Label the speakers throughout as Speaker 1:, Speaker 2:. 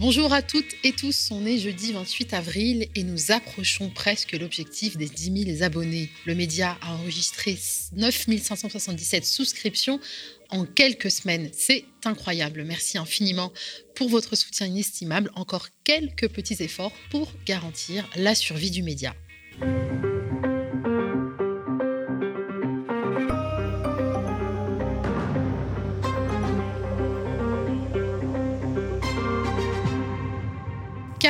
Speaker 1: Bonjour à toutes et tous, on est jeudi 28 avril et nous approchons presque l'objectif des 10 000 abonnés. Le média a enregistré 9 577 souscriptions en quelques semaines. C'est incroyable. Merci infiniment pour votre soutien inestimable. Encore quelques petits efforts pour garantir la survie du média.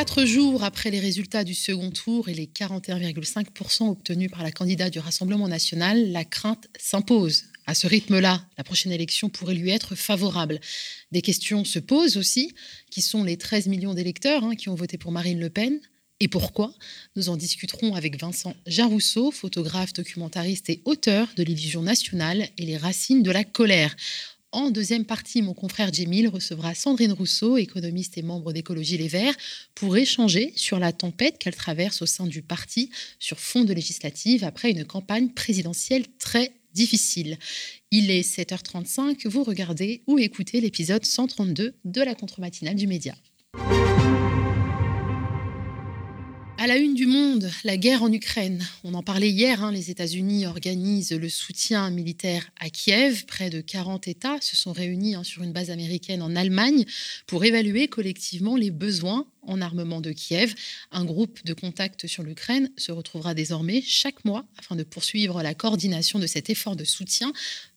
Speaker 1: Quatre jours après les résultats du second tour et les 41,5% obtenus par la candidate du Rassemblement national, la crainte s'impose. À ce rythme-là, la prochaine élection pourrait lui être favorable. Des questions se posent aussi. Qui sont les 13 millions d'électeurs hein, qui ont voté pour Marine Le Pen et pourquoi? Nous en discuterons avec Vincent Jarousseau, photographe, documentariste et auteur de L'illusion nationale et les racines de la colère. En deuxième partie, mon confrère Jemil recevra Sandrine Rousseau, économiste et membre d'Écologie Les Verts, pour échanger sur la tempête qu'elle traverse au sein du parti sur fond de législative après une campagne présidentielle très difficile. Il est 7h35, vous regardez ou écoutez l'épisode 132 de la contre-matinale du Média. À la une du monde, la guerre en Ukraine. On en parlait hier, hein, les États-Unis organisent le soutien militaire à Kiev. Près de 40 États se sont réunis hein, sur une base américaine en Allemagne pour évaluer collectivement les besoins en armement de Kiev. Un groupe de contact sur l'Ukraine se retrouvera désormais chaque mois afin de poursuivre la coordination de cet effort de soutien.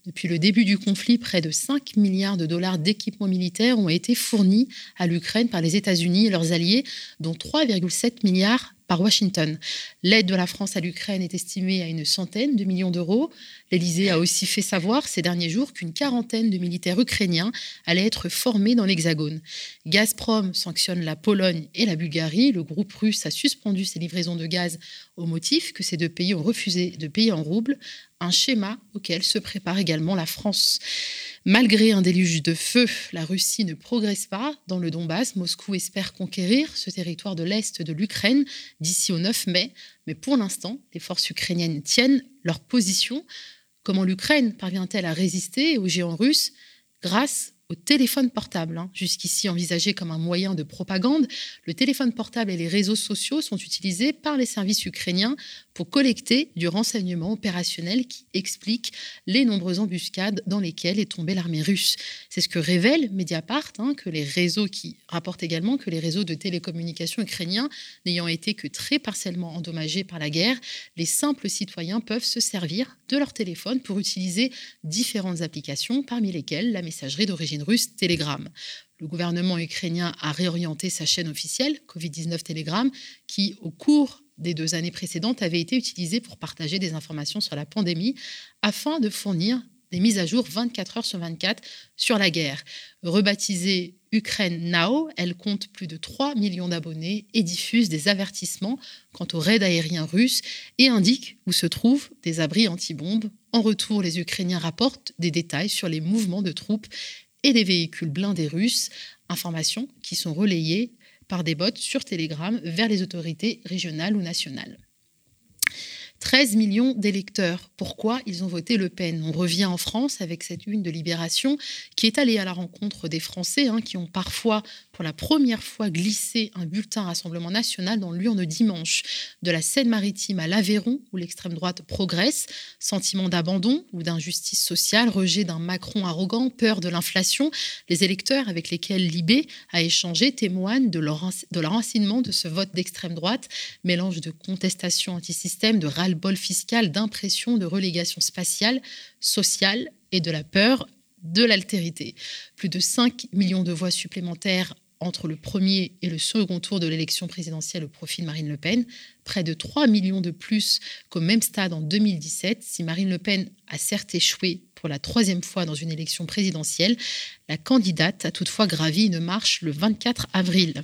Speaker 1: Depuis le début du conflit, près de 5 milliards de dollars d'équipements militaires ont été fournis à l'Ukraine par les États-Unis et leurs alliés, dont 3,7 milliards par Washington. L'aide de la France à l'Ukraine est estimée à une centaine de millions d'euros. L'Élysée a aussi fait savoir ces derniers jours qu'une quarantaine de militaires ukrainiens allaient être formés dans l'Hexagone. Gazprom sanctionne la Pologne et la Bulgarie. Le groupe russe a suspendu ses livraisons de gaz au motif que ces deux pays ont refusé de payer en roubles, un schéma auquel se prépare également la France. Malgré un déluge de feu, la Russie ne progresse pas dans le Donbass. Moscou espère conquérir ce territoire de l'Est de l'Ukraine d'ici au 9 mai. Mais pour l'instant, les forces ukrainiennes tiennent leur position. Comment l'Ukraine parvient-elle à résister aux géants russes Grâce au téléphone portable, hein? jusqu'ici envisagé comme un moyen de propagande. Le téléphone portable et les réseaux sociaux sont utilisés par les services ukrainiens pour collecter du renseignement opérationnel qui explique les nombreuses embuscades dans lesquelles est tombée l'armée russe. C'est ce que révèle Mediapart, hein, que les réseaux qui rapportent également que les réseaux de télécommunications ukrainiens n'ayant été que très partiellement endommagés par la guerre, les simples citoyens peuvent se servir de leur téléphone pour utiliser différentes applications, parmi lesquelles la messagerie d'origine russe Telegram. Le gouvernement ukrainien a réorienté sa chaîne officielle, Covid-19 Telegram, qui, au cours des deux années précédentes avaient été utilisées pour partager des informations sur la pandémie afin de fournir des mises à jour 24 heures sur 24 sur la guerre. Rebaptisée Ukraine Now, elle compte plus de 3 millions d'abonnés et diffuse des avertissements quant aux raids aériens russes et indique où se trouvent des abris anti-bombes. En retour, les Ukrainiens rapportent des détails sur les mouvements de troupes et des véhicules blindés russes, informations qui sont relayées par des bots sur Telegram vers les autorités régionales ou nationales. 13 millions d'électeurs. Pourquoi ils ont voté Le Pen? On revient en France avec cette une de Libération qui est allée à la rencontre des Français hein, qui ont parfois, pour la première fois, glissé un bulletin Rassemblement national dans l'urne dimanche. De la Seine-Maritime à l'Aveyron, où l'extrême droite progresse, sentiment d'abandon ou d'injustice sociale, rejet d'un Macron arrogant, peur de l'inflation, les électeurs avec lesquels Libé a échangé témoignent de leur, de de ce vote d'extrême droite, mélange de contestation anti-système, de ras bol fiscal, d'impression, de relégation spatiale, sociale et de la peur de l'altérité. Plus de 5 millions de voix supplémentaires entre le premier et le second tour de l'élection présidentielle au profit de Marine Le Pen, près de 3 millions de plus qu'au même stade en 2017. Si Marine Le Pen a certes échoué pour la troisième fois dans une élection présidentielle, la candidate a toutefois gravi une marche le 24 avril.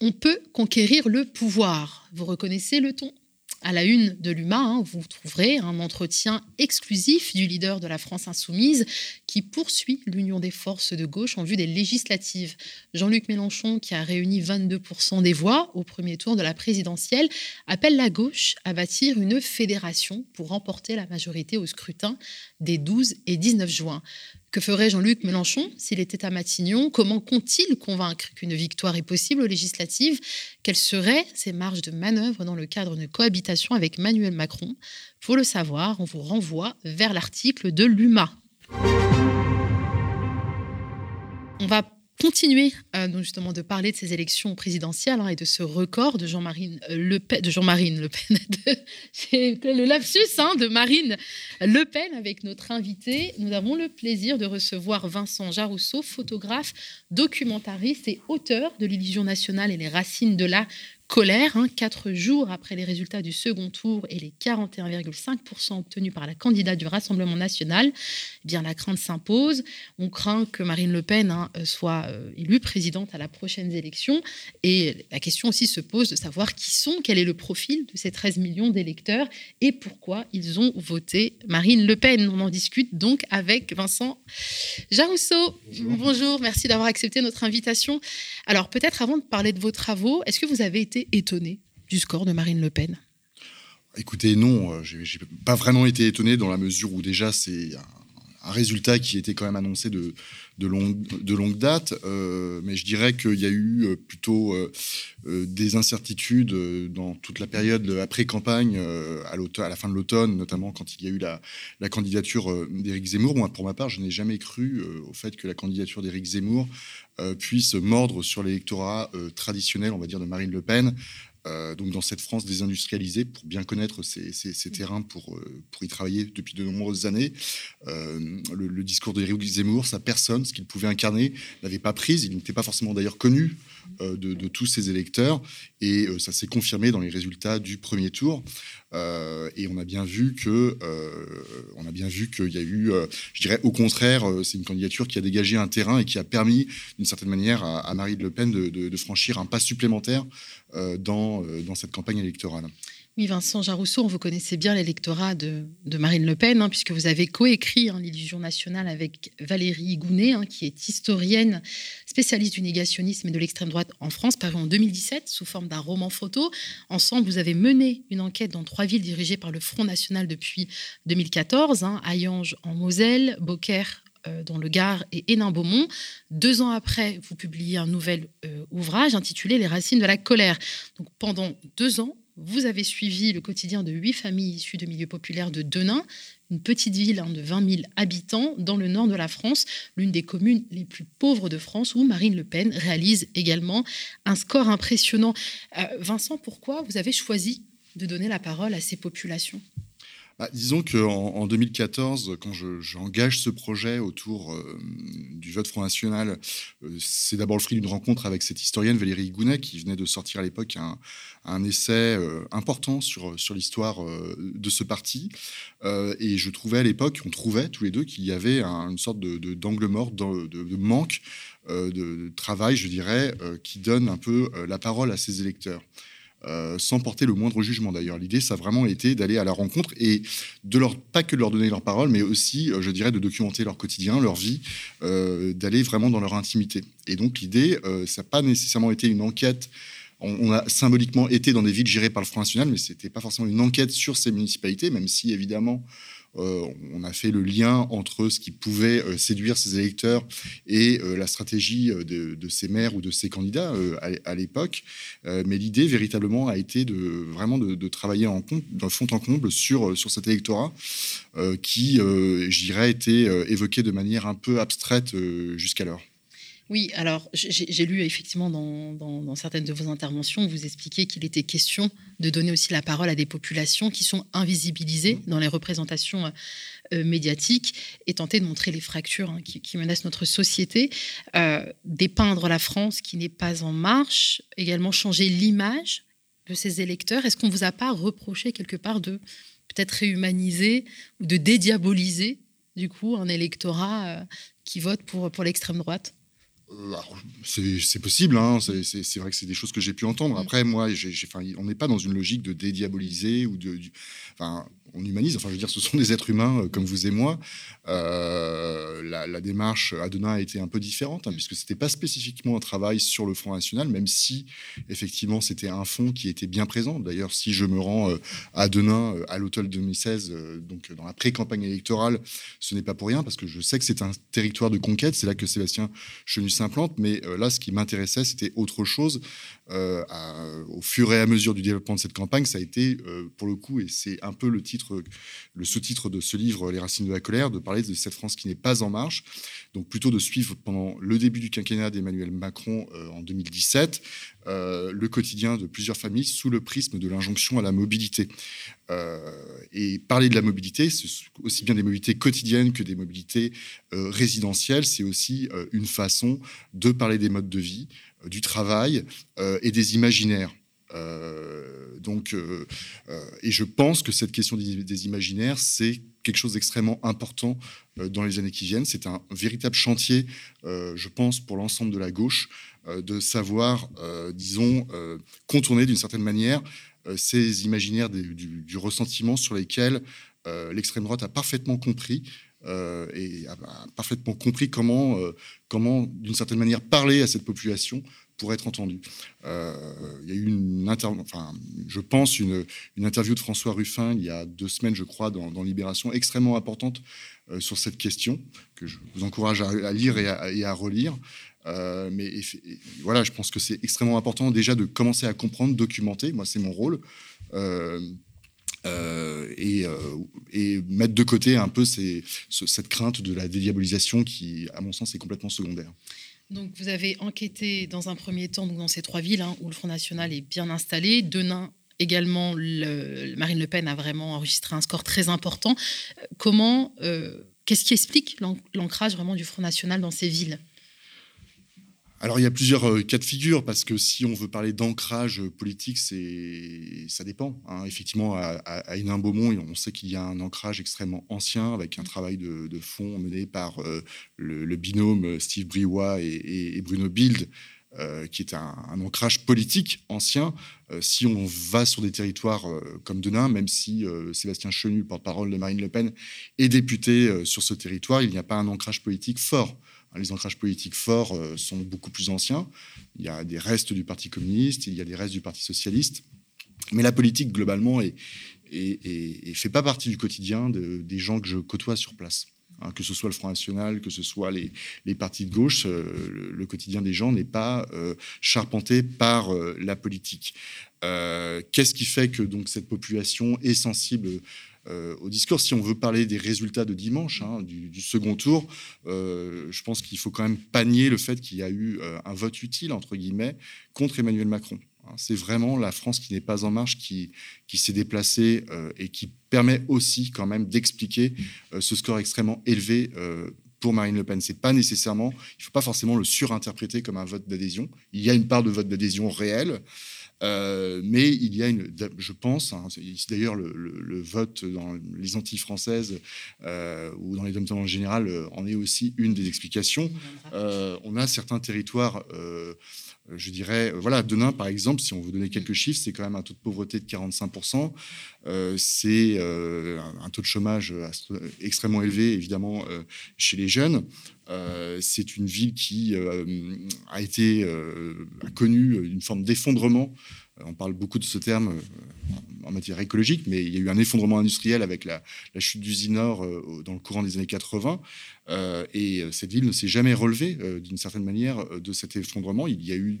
Speaker 1: On peut conquérir le pouvoir. Vous reconnaissez le ton à la une de l'UMA, hein, vous trouverez un entretien exclusif du leader de la France insoumise qui poursuit l'union des forces de gauche en vue des législatives. Jean-Luc Mélenchon, qui a réuni 22% des voix au premier tour de la présidentielle, appelle la gauche à bâtir une fédération pour remporter la majorité au scrutin des 12 et 19 juin. Que ferait Jean-Luc Mélenchon s'il était à Matignon? Comment compte-t-il convaincre qu'une victoire est possible aux législatives? Quelles seraient ses marges de manœuvre dans le cadre d'une cohabitation avec Emmanuel Macron? Pour le savoir, on vous renvoie vers l'article de l'UMA. Continuer euh, donc justement de parler de ces élections présidentielles hein, et de ce record de Jean-Marie euh, Le Pen, de Jean-Marine Le Pen, lapsus hein, de Marine Le Pen avec notre invité. Nous avons le plaisir de recevoir Vincent Jarousseau, photographe, documentariste et auteur de l'illusion nationale et les racines de la colère, hein, quatre jours après les résultats du second tour et les 41,5% obtenus par la candidate du Rassemblement national, eh bien la crainte s'impose. On craint que Marine Le Pen hein, soit euh, élue présidente à la prochaine élection. Et la question aussi se pose de savoir qui sont, quel est le profil de ces 13 millions d'électeurs et pourquoi ils ont voté Marine Le Pen. On en discute donc avec Vincent Jarousseau. Bonjour. Bonjour, merci d'avoir accepté notre invitation. Alors peut-être avant de parler de vos travaux, est-ce que vous avez été étonné du score de Marine Le Pen.
Speaker 2: Écoutez, non, euh, j'ai pas vraiment été étonné dans la mesure où déjà c'est un, résultat qui était quand même annoncé de, de, longue, date, euh, mais je dirais qu'il y a eu euh, plutôt des incertitudes dans toute la période après-campagne, à, à, la fin de l'automne, notamment quand il y a eu la, la candidature d'Éric Zemmour. Moi, pour ma part, je n'ai jamais cru au fait que la candidature d'Éric Zemmour puisse mordre sur l'électorat traditionnel, on va dire, de Marine Le Pen. Euh, donc dans cette France désindustrialisée, pour bien connaître ces, terrains, pour, euh, pour y travailler depuis de nombreuses années, euh, le, discours de Éric Zemmour, sa personne, ce qu'il pouvait incarner, n'avait pas prise. Il n'était pas forcément d'ailleurs connu de, tous ses électeurs, et ça s'est confirmé dans les résultats du premier tour. et on a bien vu que, on a bien vu qu'il y a eu, je dirais au contraire, c'est une candidature qui a dégagé un terrain et qui a permis, d'une certaine manière, à, Marine Le Pen de, de franchir un pas supplémentaire dans, euh, dans cette campagne électorale.
Speaker 1: Oui, Vincent Jarousseau, vous connaissez bien l'électorat de, Marine Le Pen, hein, puisque vous avez coécrit hein, l'illusion nationale avec Valérie Gounet, hein, qui est historienne, spécialiste du négationnisme et de l'extrême droite en France, paru en 2017 sous forme d'un roman photo. Ensemble, vous avez mené une enquête dans trois villes dirigées par le Front National depuis 2014, hein, Hayange en Moselle, Beaucaire euh, dans le Gard et Hénin-Beaumont. Deux ans après, vous publiez un nouvel euh, ouvrage intitulé Les racines de la colère. Donc, pendant deux ans, vous avez suivi le quotidien de huit familles issues de milieux populaires de Denain, une petite ville hein, de 20 000 habitants dans le nord de la France, l'une des communes les plus pauvres de France, où Marine Le Pen réalise également un score impressionnant. Euh, Vincent, pourquoi vous avez choisi de donner la parole à ces populations?
Speaker 2: Bah, disons qu'en en 2014, quand j'engage ce projet autour euh, du vote Front National, euh, c'est d'abord le fruit d'une rencontre avec cette historienne Valérie Gounet, qui venait de sortir à l'époque un, essai euh, important sur, l'histoire de ce parti. et je trouvais à l'époque, on trouvait tous les deux qu'il y avait une sorte d'angle de, mort, de manque de travail, je dirais, qui donne un peu la parole à ses électeurs. Euh, sans porter le moindre jugement d'ailleurs. L'idée, ça a vraiment été d'aller à la rencontre et de leur, pas que de leur donner leur parole, mais aussi, euh, je dirais, de documenter leur quotidien, leur vie, euh, d'aller vraiment dans leur intimité. Et donc l'idée, ça n'a pas nécessairement été une enquête. On, a symboliquement été dans des villes gérées par le Front National, mais ce n'était pas forcément une enquête sur ces municipalités, même si évidemment on a fait le lien entre ce qui pouvait euh, séduire ses électeurs et euh, la stratégie de, ces maires ou de ces candidats à, l'époque. mais l'idée véritablement a été de vraiment de, travailler en fond en comble sur, sur cet électorat qui, j'irais, était évoqué de manière un peu abstraite jusqu'alors.
Speaker 1: Oui, alors j'ai lu effectivement dans, certaines de vos interventions, vous expliquez qu'il était question de donner aussi la parole à des populations qui sont invisibilisées mmh. dans les représentations euh, euh, médiatiques et tenter de montrer les fractures hein, qui, menacent notre société, euh, dépeindre la France qui n'est pas en marche, également changer l'image de ses électeurs. Est-ce qu'on ne vous a pas reproché quelque part de peut-être réhumaniser ou de dédiaboliser du coup un électorat qui vote pour, pour l'extrême droite?
Speaker 2: C'est possible, hein. c'est vrai que c'est des choses que j'ai pu entendre. Mm. Après, moi, on n'est pas dans une logique de dédiaboliser ou de. enfin, on humanise. Enfin, je veux dire, ce sont des êtres humains comme vous et moi. la, démarche à Denain a été un peu différente, hein, puisque ce n'était pas spécifiquement un travail sur le Front National, même si, effectivement, c'était un fonds qui était bien présent. D'ailleurs, si je me rends à Denain à l'automne 2016, donc dans la pré-campagne électorale, ce n'est pas pour rien, parce que je sais que c'est un territoire de conquête. C'est là que Sébastien Chenu s'implante. Mais là, ce qui m'intéressait, c'était autre chose. au fur et à mesure du développement de cette campagne, ça a été, pour le coup, et c'est un peu le titre, le sous-titre de ce livre, Les racines de la colère, de parler de cette France qui n'est pas en marche. Donc plutôt de suivre pendant le début du quinquennat d'Emmanuel Macron euh, en 2017 euh, le quotidien de plusieurs familles sous le prisme de l'injonction à la mobilité. Euh, et parler de la mobilité, aussi bien des mobilités quotidiennes que des mobilités résidentielles, c'est aussi une façon de parler des modes de vie, du travail et des imaginaires. Euh, donc, euh, euh, et je pense que cette question des, imaginaires, c'est quelque chose d'extrêmement important dans les années qui viennent. C'est un véritable chantier, je pense, pour l'ensemble de la gauche, de savoir, disons, contourner d'une certaine manière ces imaginaires du, ressentiment sur lesquels l'extrême droite a parfaitement compris et a, parfaitement compris comment, comment d'une certaine manière, parler à cette population pour être entendu. Euh, il y a eu une enfin, je pense, une, une, interview de François Ruffin il y a deux semaines, je crois, dans, Libération, extrêmement importante euh, sur cette question, que je vous encourage à, lire et à, relire. Euh, mais voilà, je pense que c'est extrêmement important déjà de commencer à comprendre, documenter. Moi, c'est mon rôle. et, et, mettre de côté un peu ces, cette crainte de la dédiabolisation qui, à mon sens, est complètement secondaire.
Speaker 1: Donc, vous avez enquêté dans un premier temps dans ces trois villes hein, où le Front National est bien installé. Denain également, Marine Le Pen a vraiment enregistré un score très important. Comment, euh, qu'est-ce qui explique l'ancrage vraiment du Front National dans ces villes?
Speaker 2: Alors il y a plusieurs euh, cas de figure parce que si on veut parler d'ancrage politique, c'est ça dépend. Hein. Effectivement, à, à, Hénin-Beaumont, on sait qu'il y a un ancrage extrêmement ancien avec un travail de, fond mené par euh, le, binôme Steve Briouat et, Bruno Bild. Euh, qui est un, ancrage politique ancien. si on va sur des territoires comme Denain, même si Sébastien Chenu, porte-parole de Marine Le Pen, est député sur ce territoire, il n'y a pas un ancrage politique fort. Les ancrages politiques forts euh, sont beaucoup plus anciens. Il y a des restes du Parti communiste, il y a des restes du Parti socialiste. Mais la politique, globalement, ne fait pas partie du quotidien des gens que je côtoie sur place. Hein, que ce soit le Front National, que ce soit les, partis de gauche, euh, le, quotidien des gens n'est pas euh, charpenté par la politique. Qu'est-ce qui fait que donc cette population est sensible euh, au discours. Si on veut parler des résultats de dimanche, hein, du, second tour, euh, je pense qu'il faut quand même panier le fait qu'il y a eu euh, un vote utile, entre guillemets, contre Emmanuel Macron. Hein, c'est vraiment la France qui n'est pas en marche qui, qui s'est déplacée et qui permet aussi quand même d'expliquer ce score extrêmement élevé pour Marine Le Pen. C'est pas nécessairement, il faut pas forcément le surinterpréter comme un vote d'adhésion. Il y a une part de vote d'adhésion réelle. Euh, mais il y a une, je pense, hein, d'ailleurs le, vote dans les Antilles françaises euh, ou dans les dom en général euh, en est aussi une des explications. on a certains territoires je dirais, voilà, Denain, par exemple, si on veut donner quelques chiffres, c'est quand même un taux de pauvreté de 45%. c'est un taux de chômage extrêmement élevé, évidemment, chez les jeunes. c'est une ville qui a été a connu une forme d'effondrement on parle beaucoup de ce terme euh, en matière écologique, mais il y a eu un effondrement industriel avec la, chute d'usine Nord euh, dans le courant des années 80. Euh, et cette ville ne s'est jamais relevée d'une certaine manière de cet effondrement. Il y a eu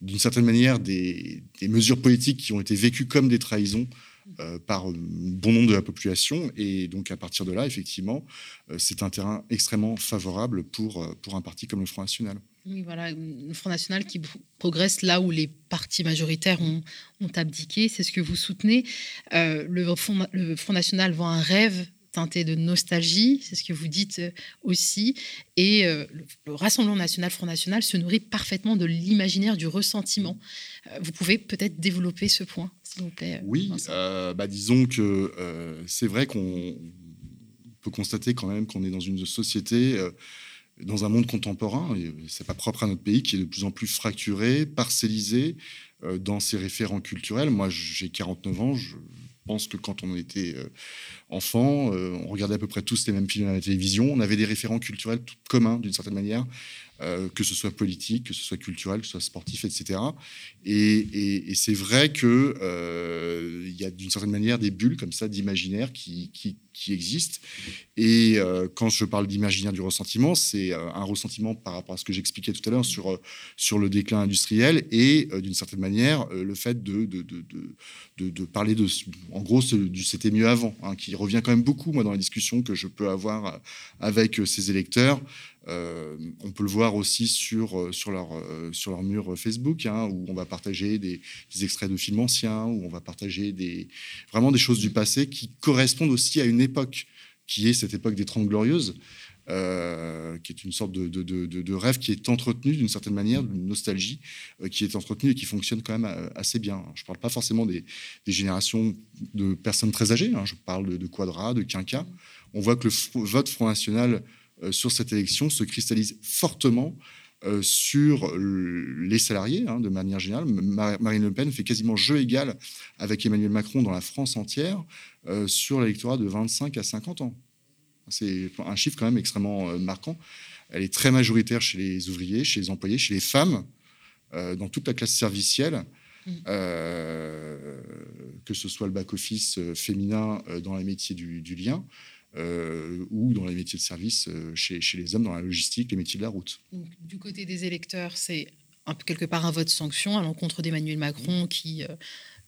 Speaker 2: d'une certaine manière des, mesures politiques qui ont été vécues comme des trahisons par bon nombre de la population. Et donc, à partir de là, effectivement, c'est un terrain extrêmement favorable pour, pour un parti comme le Front National.
Speaker 1: Oui, voilà, le Front National qui progresse là où les partis majoritaires ont, abdiqué, c'est ce que vous soutenez. Euh, le, Front, le Front National voit un rêve teinté de nostalgie, c'est ce que vous dites euh, aussi. Et euh, le, Rassemblement national, Front National, se nourrit parfaitement de l'imaginaire, du ressentiment. vous pouvez peut-être développer ce point, s'il vous plaît.
Speaker 2: Oui, bah, disons que c'est vrai qu'on peut constater quand même qu'on est dans une société dans un monde contemporain, et c'est pas propre à notre pays, qui est de plus en plus fracturé, parcellisé euh, dans ses référents culturels. Moi, j'ai 49 ans, je pense que quand on était enfant, on regardait à peu près tous les mêmes films à la télévision. On avait des référents culturels communs d'une certaine manière. Euh, que ce soit politique, que ce soit culturel, que ce soit sportif, etc. Et, c'est vrai qu'il euh, y a d'une certaine manière des bulles comme ça d'imaginaire qui, existent. Et euh, quand je parle d'imaginaire du ressentiment, c'est un ressentiment par rapport à ce que j'expliquais tout à l'heure sur, sur le déclin industriel et d'une certaine manière le fait de, de, de, de, parler de, en gros, du c'était mieux avant, hein, qui revient quand même beaucoup, moi, dans la discussion que je peux avoir avec ces électeurs. Euh, on peut le voir aussi sur, euh, sur, leur, euh, sur leur mur Facebook, hein, où on va partager des, extraits de films anciens, où on va partager des, vraiment des choses du passé qui correspondent aussi à une époque, qui est cette époque des Trente Glorieuses, qui est une sorte de, rêve qui est entretenu d'une certaine manière, d'une nostalgie qui est entretenue et qui fonctionne quand même assez bien. Je ne parle pas forcément des, générations de personnes très âgées, hein. je parle de, Quadra, de Quinca. On voit que le vote Front National euh, sur cette élection se cristallise fortement euh, sur les salariés, hein, de manière générale. Marine Le Pen fait quasiment jeu égal avec Emmanuel Macron dans la France entière euh, sur l'électorat de 25 à 50 ans. C'est un chiffre quand même extrêmement marquant. Elle est très majoritaire chez les ouvriers, chez les employés, chez les femmes, dans toute la classe servicielle. Mm. que ce soit le back-office féminin dans les métiers du lien, euh, ou dans les métiers de service euh, chez, chez, les hommes, dans la logistique, les métiers de la route.
Speaker 1: du côté des électeurs, c'est quelque part un vote sanction à l'encontre d'Emmanuel Macron qui euh,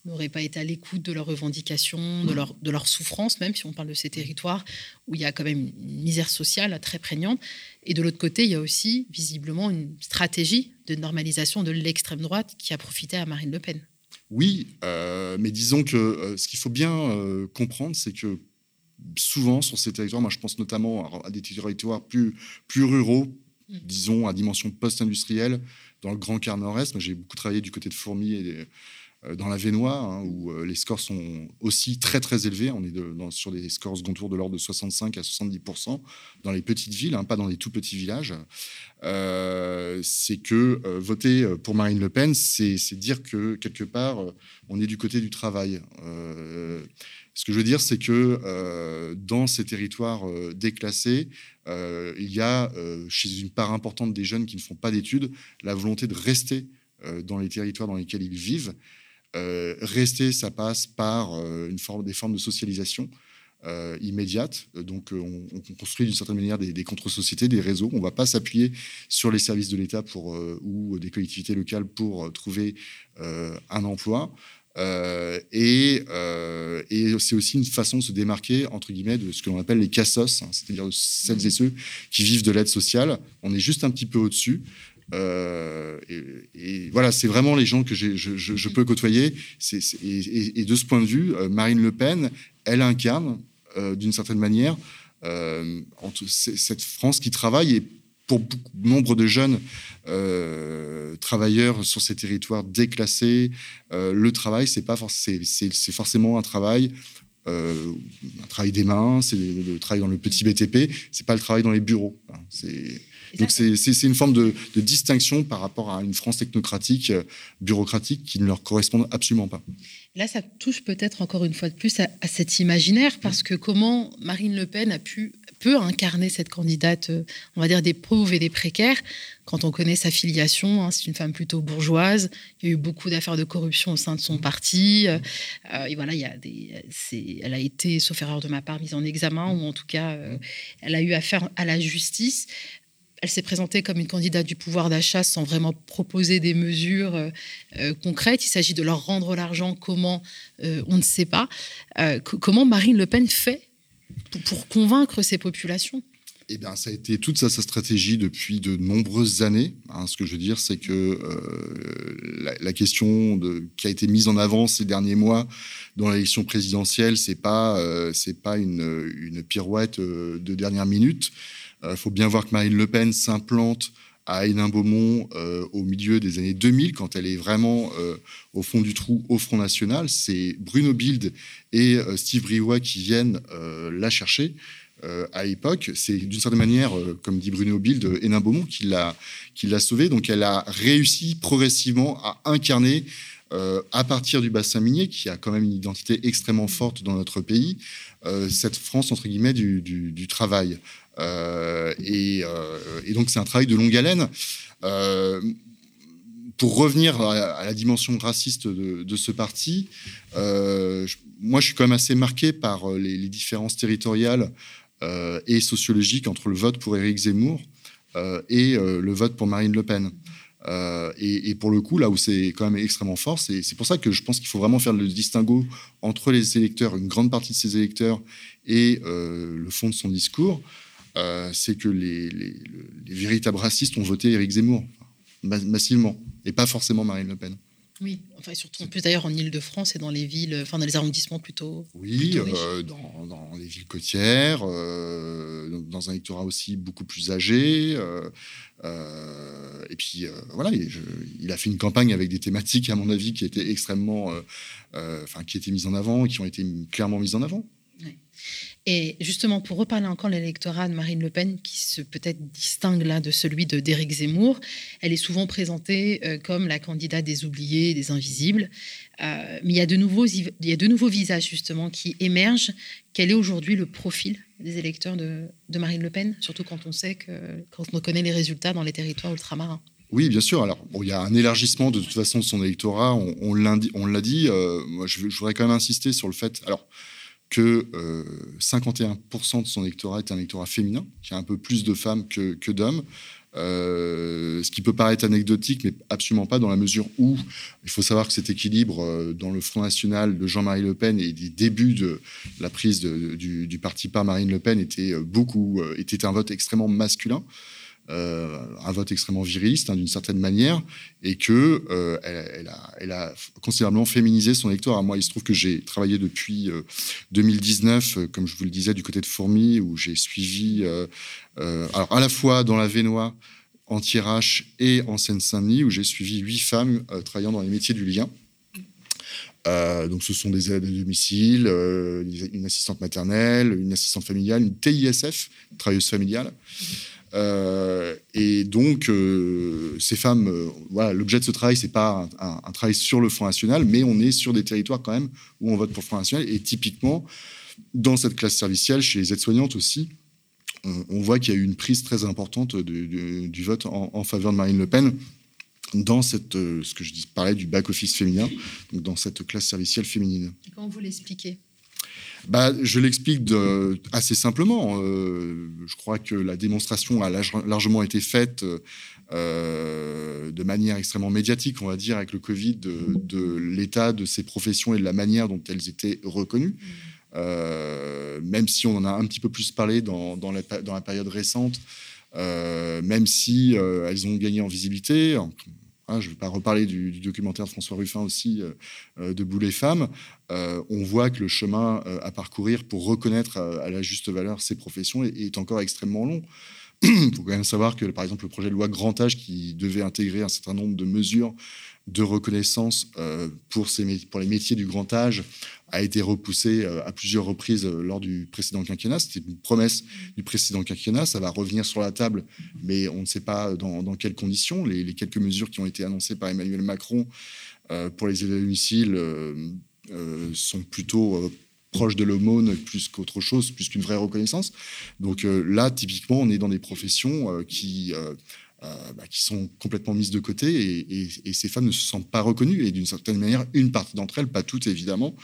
Speaker 1: n'aurait pas été à l'écoute de leurs revendications, de leur, de leur souffrance, même si on parle de ces territoires où il y a quand même une misère sociale très prégnante. Et de l'autre côté, il y a aussi visiblement une stratégie de normalisation de l'extrême droite qui a profité à Marine Le Pen.
Speaker 2: Oui, mais disons que ce qu'il faut bien comprendre, c'est que souvent sur ces territoires, moi je pense notamment à, des territoires plus, plus ruraux, mm. disons à dimension post-industrielle, dans le Grand Quart Nord-Est. J'ai beaucoup travaillé du côté de Fourmi et euh, dans la Vénois, hein, où euh, les scores sont aussi très très élevés. On est sur des scores second tour de l'ordre de 65 à 70% dans les petites villes, hein, pas dans les tout petits villages. Euh, c'est que voter pour Marine Le Pen, c'est dire que quelque part, on est du côté du travail. Ce que je veux dire, c'est que euh, dans ces territoires euh, déclassés, euh, il y a chez une part importante des jeunes qui ne font pas d'études la volonté de rester dans les territoires dans lesquels ils vivent. rester, ça passe par une forme, des formes de socialisation. immédiate. Donc, on, construit d'une certaine manière des, contre-sociétés, des réseaux. On ne va pas s'appuyer sur les services de l'État ou des collectivités locales pour trouver un emploi. Euh, et, euh, et c'est aussi une façon de se démarquer, entre guillemets, de ce que l'on appelle les cassos, hein, c'est-à-dire celles et ceux qui vivent de l'aide sociale. On est juste un petit peu au-dessus. Euh, et, voilà, c'est vraiment les gens que je, peux côtoyer. et, de ce point de vue, Marine Le Pen, elle incarne, d'une certaine manière, cette France qui travaille et pour nombre de jeunes euh, travailleurs sur ces territoires déclassés, euh, le travail, c'est pas c'est forcément un travail, euh, un travail des mains, c'est le, travail dans le petit BTP, c'est pas le travail dans les bureaux. Hein. donc c'est une forme de, distinction par rapport à une France technocratique, bureaucratique, qui ne leur correspond absolument pas.
Speaker 1: Là, ça touche peut-être encore une fois de plus à, à, cet imaginaire, parce que comment Marine Le Pen a pu peut incarner cette candidate, euh, on va dire, des pauvres et des précaires. Quand on connaît sa filiation, hein, c'est une femme plutôt bourgeoise. Il y a eu beaucoup d'affaires de corruption au sein de son parti. Euh, euh, et voilà, il y a des, elle a été, sauf erreur de ma part, mise en examen, ou en tout cas, elle a eu affaire à la justice. Elle s'est présentée comme une candidate du pouvoir d'achat sans vraiment proposer des mesures concrètes. Il s'agit de leur rendre l'argent. Comment On ne sait pas. comment Marine Le Pen fait pour convaincre ces populations
Speaker 2: eh bien, ça a été toute sa, stratégie depuis de nombreuses années. Hein. ce que je veux dire, c'est que euh, la, question qui a été mise en avant ces derniers mois dans l'élection présidentielle, c'est pas euh, pas une, une pirouette euh, de dernière minute. Il faut bien voir que Marine Le Pen s'implante à Hénin-Beaumont au milieu des années 2000, quand elle est vraiment au fond du trou au Front National. C'est Bruno Bild et Steve Briouat qui viennent la chercher. à l'époque, c'est d'une certaine manière, comme dit Bruno Bild, Hénin Beaumont qui l'a qui l'a sauvée. Donc, elle a réussi progressivement à incarner à partir du bassin minier, qui a quand même une identité extrêmement forte dans notre pays, cette France, entre guillemets, du, travail. Et, donc, c'est un travail de longue haleine pour revenir à, la dimension raciste de, ce parti, moi je suis quand même assez marqué par les, différences territoriales euh, et sociologique entre le vote pour Éric Zemmour euh, et euh, le vote pour Marine Le Pen. Et, pour le coup, là où c'est quand même extrêmement fort, c'est pour ça que je pense qu'il faut vraiment faire le distinguo entre les électeurs, une grande partie de ces électeurs, et le fond de son discours. C'est que les, les, véritables racistes ont voté Éric Zemmour massivement, et pas forcément Marine Le Pen.
Speaker 1: Oui, enfin surtout plus d'ailleurs en Ile-de-France et dans les villes, enfin dans les arrondissements plutôt.
Speaker 2: Oui, euh, dans, les villes côtières, euh, dans un électorat aussi beaucoup plus âgé. Euh, et puis voilà, il a fait une campagne avec des thématiques à mon avis qui étaient extrêmement, enfin qui étaient mises en avant, qui ont été clairement mises en avant.
Speaker 1: Et justement, pour reparler encore de l'électorat de Marine Le Pen, qui se peut-être distingue là de celui de d'Éric Zemmour, elle est souvent présentée euh, comme la candidate des oubliés, des invisibles. Euh, mais il y, a de nouveaux, visages justement qui émergent. Quel est aujourd'hui le profil des électeurs de, Marine Le Pen, surtout quand on sait que quand on connaît les résultats dans les territoires ultramarins?
Speaker 2: Oui, bien sûr. Alors, il y a un élargissement de toute façon de son électorat. On, on l'a dit. Euh, moi, je, je, voudrais quand même insister sur le fait. Alors, que 51% euh, de son électorat est un électorat féminin, qui a un peu plus de femmes que, d'hommes. Euh, ce qui peut paraître anecdotique, mais absolument pas dans la mesure où il faut savoir que cet équilibre euh, dans le Front National de Jean-Marie Le Pen et des débuts de la prise du, du, parti par Marine Le Pen était beaucoup était un vote extrêmement masculin. Euh, un vote extrêmement viriliste hein, d'une certaine manière et que euh, elle, a, considérablement féminisé son électorat. Moi, il se trouve que j'ai travaillé depuis 2019, euh, comme je vous le disais, du côté de Fourmi, où j'ai suivi alors à la fois dans la Vénois, en Thiérache et en Seine-Saint-Denis, où j'ai suivi huit femmes travaillant dans les métiers du lien. donc, ce sont des aides à domicile, une assistante maternelle, une assistante familiale, une TISF, travailleuse familiale. Euh, et donc, euh, ces femmes, euh, voilà, l'objet de ce travail, c'est pas un, travail sur le Front National, mais on est sur des territoires quand même où on vote pour le Front National. Et typiquement, dans cette classe servicielle, chez les aides-soignantes aussi, on, voit qu'il y a eu une prise très importante du vote en, faveur de Marine Le Pen dans cette, ce que je parlais du back-office féminin, donc dans cette classe servicielle féminine.
Speaker 1: comment vous l'expliquez?
Speaker 2: Bah, Je l'explique assez simplement. Euh, je crois que la démonstration a largement été faite euh, de manière extrêmement médiatique, on va dire, avec le Covid, de, l'état de ces professions et de la manière dont elles étaient reconnues. Euh, même si on en a un petit peu plus parlé dans, la, période récente, même si elles ont gagné en visibilité, Hein, je ne vais pas reparler du, documentaire de François Ruffin aussi, euh, euh, de Boulet Femmes. Euh, on voit que le chemin à parcourir pour reconnaître à, la juste valeur ces professions est, encore extrêmement long. Il faut quand même savoir que, par exemple, le projet de loi Grand Âge, qui devait intégrer un certain nombre de mesures de reconnaissance pour, ces, pour les métiers du grand âge, a été repoussé à plusieurs reprises lors du précédent quinquennat. C'était une promesse du précédent quinquennat. Ça va revenir sur la table, mais on ne sait pas dans, quelles conditions. Les, quelques mesures qui ont été annoncées par Emmanuel Macron euh, pour les aides à domicile euh, euh, sont plutôt proches de l'aumône plus qu'autre chose, plus qu'une vraie reconnaissance. Donc là, typiquement, on est dans des professions qui euh, bah, qui sont complètement mises de côté et, ces femmes ne se sentent pas reconnues. Et d'une certaine manière, une partie d'entre elles, pas toutes évidemment,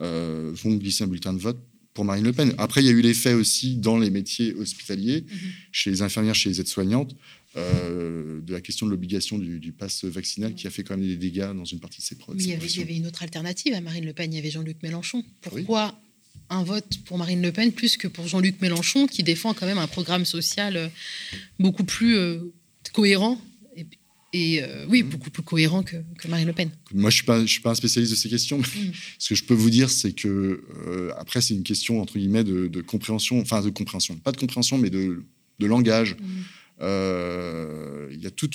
Speaker 2: euh, vont glisser un bulletin de vote pour Marine Le Pen. Après, il y a eu l'effet aussi dans les métiers hospitaliers, mhm. chez les infirmières, chez les aides-soignantes, euh, de la question de l'obligation du, pass vaccinal qui a fait quand même des dégâts dans une partie de ces
Speaker 1: projets. Mais il y, avait, une autre alternative à Marine Le Pen, il y avait Jean-Luc Mélenchon. Pourquoi un vote pour Marine Le Pen plus que pour Jean-Luc Mélenchon, qui défend quand même un programme social beaucoup plus cohérent et, euh, oui, beaucoup plus cohérent que, Marine Le Pen?
Speaker 2: Moi, je ne suis, suis, pas un spécialiste de ces questions. Mm. Ce que je peux vous dire, c'est que, euh, après, c'est une question, entre guillemets, de, compréhension, enfin, de compréhension, pas de compréhension, mais de, de langage. Mm. Euh, il y a tout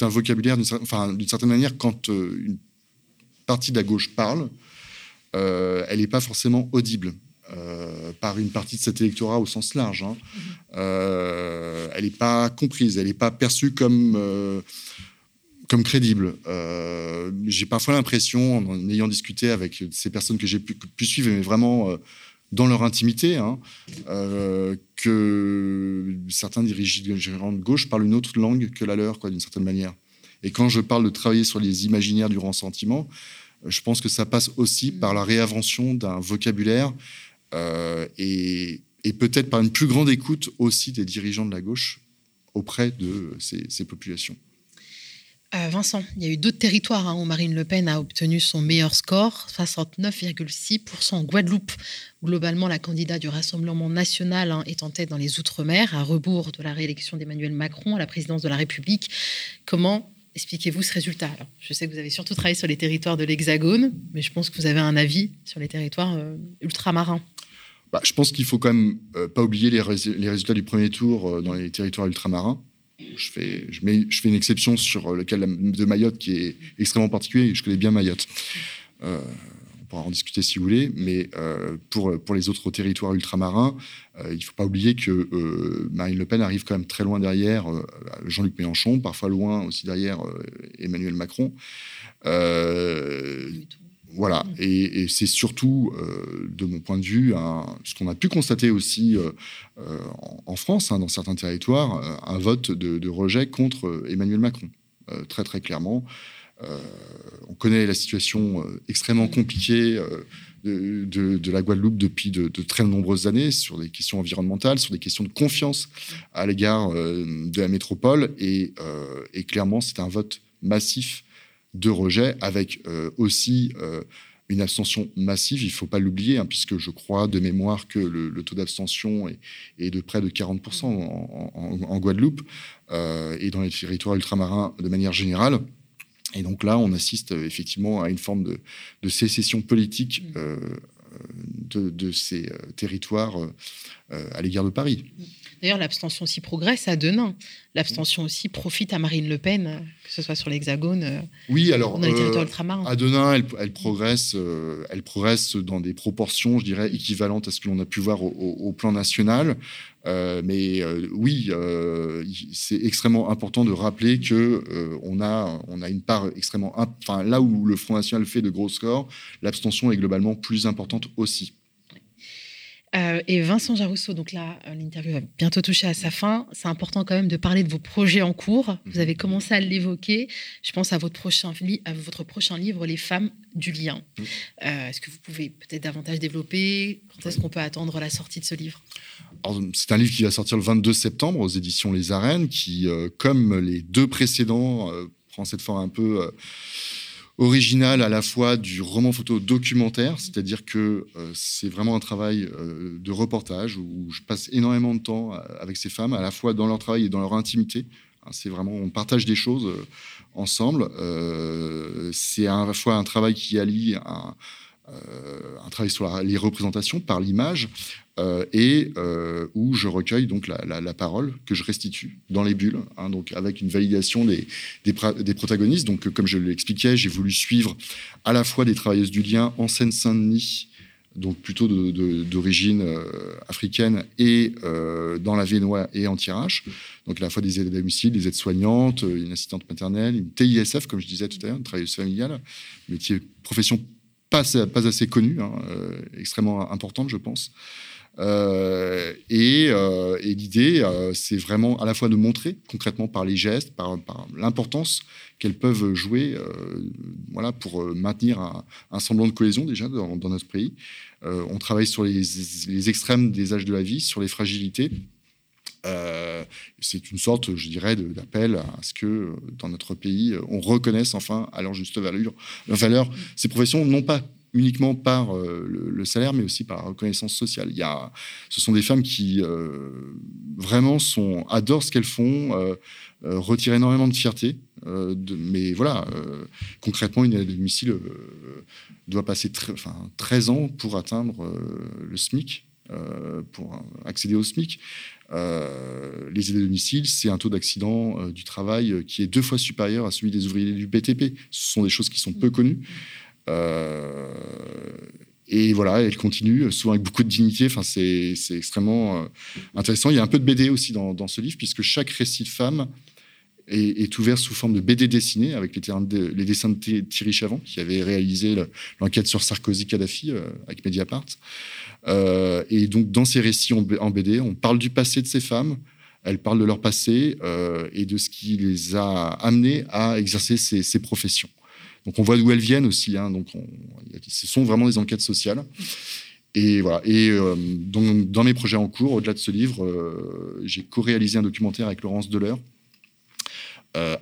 Speaker 2: un vocabulaire, d'une certaine manière, quand une partie de la gauche parle, elle n'est pas forcément audible. Euh, par une partie de cet électorat au sens large. Hein. Euh, elle n'est pas comprise, elle n'est pas perçue comme, euh, comme crédible. j'ai parfois l'impression, en ayant discuté avec ces personnes que j'ai pu, suivre, mais vraiment dans leur intimité, hein, que certains dirigeants de gauche parlent une autre langue que la leur, d'une certaine manière. Et quand je parle de travailler sur les imaginaires du ressentiment, je pense que ça passe aussi par la réinvention d'un vocabulaire euh, et, peut-être par une plus grande écoute aussi des dirigeants de la gauche auprès de ces, populations.
Speaker 1: Euh, Vincent, il y a eu d'autres territoires hein, où Marine Le Pen a obtenu son meilleur score, 69,6% en Guadeloupe. Globalement, la candidate du Rassemblement national hein, est en tête dans les Outre-mer, à rebours de la réélection d'Emmanuel Macron à la présidence de la République. Comment Expliquez-vous ce résultat? Je sais que vous avez surtout travaillé sur les territoires de l'Hexagone, mais je pense que vous avez un avis sur les territoires euh, ultramarins.
Speaker 2: Bah, je pense qu'il faut quand même euh, pas oublier les, résultats du premier tour dans les territoires ultramarins. Je fais, une exception sur le cas de Mayotte qui est extrêmement particulier. Je connais bien Mayotte on pourra en discuter si vous voulez, mais euh, pour, les autres territoires ultramarins, euh, il ne faut pas oublier que euh, Marine Le Pen arrive quand même très loin derrière Jean-Luc Mélenchon, parfois loin aussi derrière Emmanuel Macron. Voilà, et, c'est surtout, de mon point de vue, ce qu'on a pu constater aussi en, France, hein, dans certains territoires, un vote de, de, rejet contre Emmanuel Macron, très très clairement. Euh, on connaît la situation euh, extrêmement compliquée euh, de, la Guadeloupe depuis de, très nombreuses années sur des questions environnementales, sur des questions de confiance à l'égard de la métropole. Et, clairement, c'est un vote massif de rejet avec aussi une abstention massive, il ne faut pas l'oublier, hein, puisque je crois de mémoire que le, taux d'abstention est, de près de 40% en, Guadeloupe et dans les territoires ultramarins de manière générale. Et donc là, on assiste euh, effectivement à une forme de, sécession politique mm. euh, de, ces euh, territoires à l'égard de Paris.
Speaker 1: D'ailleurs, l'abstention aussi progresse à Denain. L'abstention aussi profite à Marine Le Pen, que ce soit sur l'Hexagone
Speaker 2: oui, alors, dans les territoires ultramarins. À Denain, elle, progresse, elle progresse dans des proportions, je dirais, équivalentes à ce que l'on a pu voir au plan national. Euh, mais euh, oui, euh, c'est extrêmement important de rappeler que on a on a une part extrêmement, enfin là où le Front National fait de gros scores, l'abstention est globalement plus importante aussi.
Speaker 1: Euh, et Vincent Jarousseau, donc là, euh, l'interview va bientôt toucher à sa fin. C'est important quand même de parler de vos projets en cours. Vous mhm. avez commencé à l'évoquer. Je pense à votre prochain, à votre prochain livre, Les femmes du lien. Mhm. Euh, est-ce que vous pouvez peut-être davantage développer? Quand est-ce qu'on peut attendre la sortie de ce livre?
Speaker 2: C'est un livre qui va sortir le 22 septembre aux éditions Les Arènes, qui, comme les deux précédents, prend cette forme un peu original à la fois du roman photo documentaire, c'est-à-dire que euh, c'est vraiment un travail euh, de reportage où je passe énormément de temps euh, avec ces femmes, à la fois dans leur travail et dans leur intimité. Hein, c'est vraiment, on partage des choses ensemble. c'est à la fois un travail qui allie un, un travail sur les représentations par l'image euh, et euh, où je recueille donc la, parole que je restitue dans les bulles, hein, donc avec une validation des, des, protagonistes. Donc, comme je l'expliquais, j'ai voulu suivre à la fois des travailleuses du lien en Seine-Saint-Denis, donc plutôt d'origine euh, africaine, et dans la Vénois et en tirage. Donc, à la fois des aides à domicile, des aides-soignantes, une assistante maternelle, une TISF, comme je disais tout à l'heure, une travailleuse familiale, métier, profession pas, assez connue, hein, extrêmement importante, je pense. Euh, euh, et, l'idée, euh, c'est vraiment à la fois de montrer concrètement par les gestes, par, l'importance qu'elles peuvent jouer voilà, pour maintenir un, semblant de cohésion déjà dans, notre pays. on travaille sur les, extrêmes des âges de la vie, sur les fragilités. C'est une sorte, je dirais, d'appel à ce que dans notre pays, on reconnaisse enfin à leur juste valeur, ces professions, non pas uniquement par euh, le, salaire, mais aussi par la reconnaissance sociale. Il y a, ce sont des femmes qui euh, vraiment sont, adorent ce qu'elles font, euh, retirent énormément de fierté. mais voilà, concrètement, une aide à domicile doit passer enfin, 13 ans pour atteindre le SMIC, pour accéder au SMIC. Les aides à domicile, c'est un taux d'accident du travail qui est deux fois supérieur à celui des ouvriers du BTP. Ce sont des choses qui sont peu connues. Euh, et voilà, elle continue, souvent avec beaucoup de dignité. Enfin, c'est extrêmement euh, intéressant. Il y a un peu de BD aussi dans, ce livre, puisque chaque récit de femme est, ouvert sous forme de BD dessinée avec les, dessins de Thierry Chavant, qui avait réalisé l'enquête sur Sarkozy-Kadhafi euh, avec Mediapart. Euh, et donc, dans ces récits en, BD, on parle du passé de ces femmes, elles parlent de leur passé euh, et de ce qui les a amenées à exercer ces, professions. Donc, on voit d'où elles viennent aussi. Hein, donc, ce sont vraiment des enquêtes sociales. Et voilà. Et dans, mes projets en cours, au-delà de ce livre, j'ai co-réalisé un documentaire avec Laurence Deleur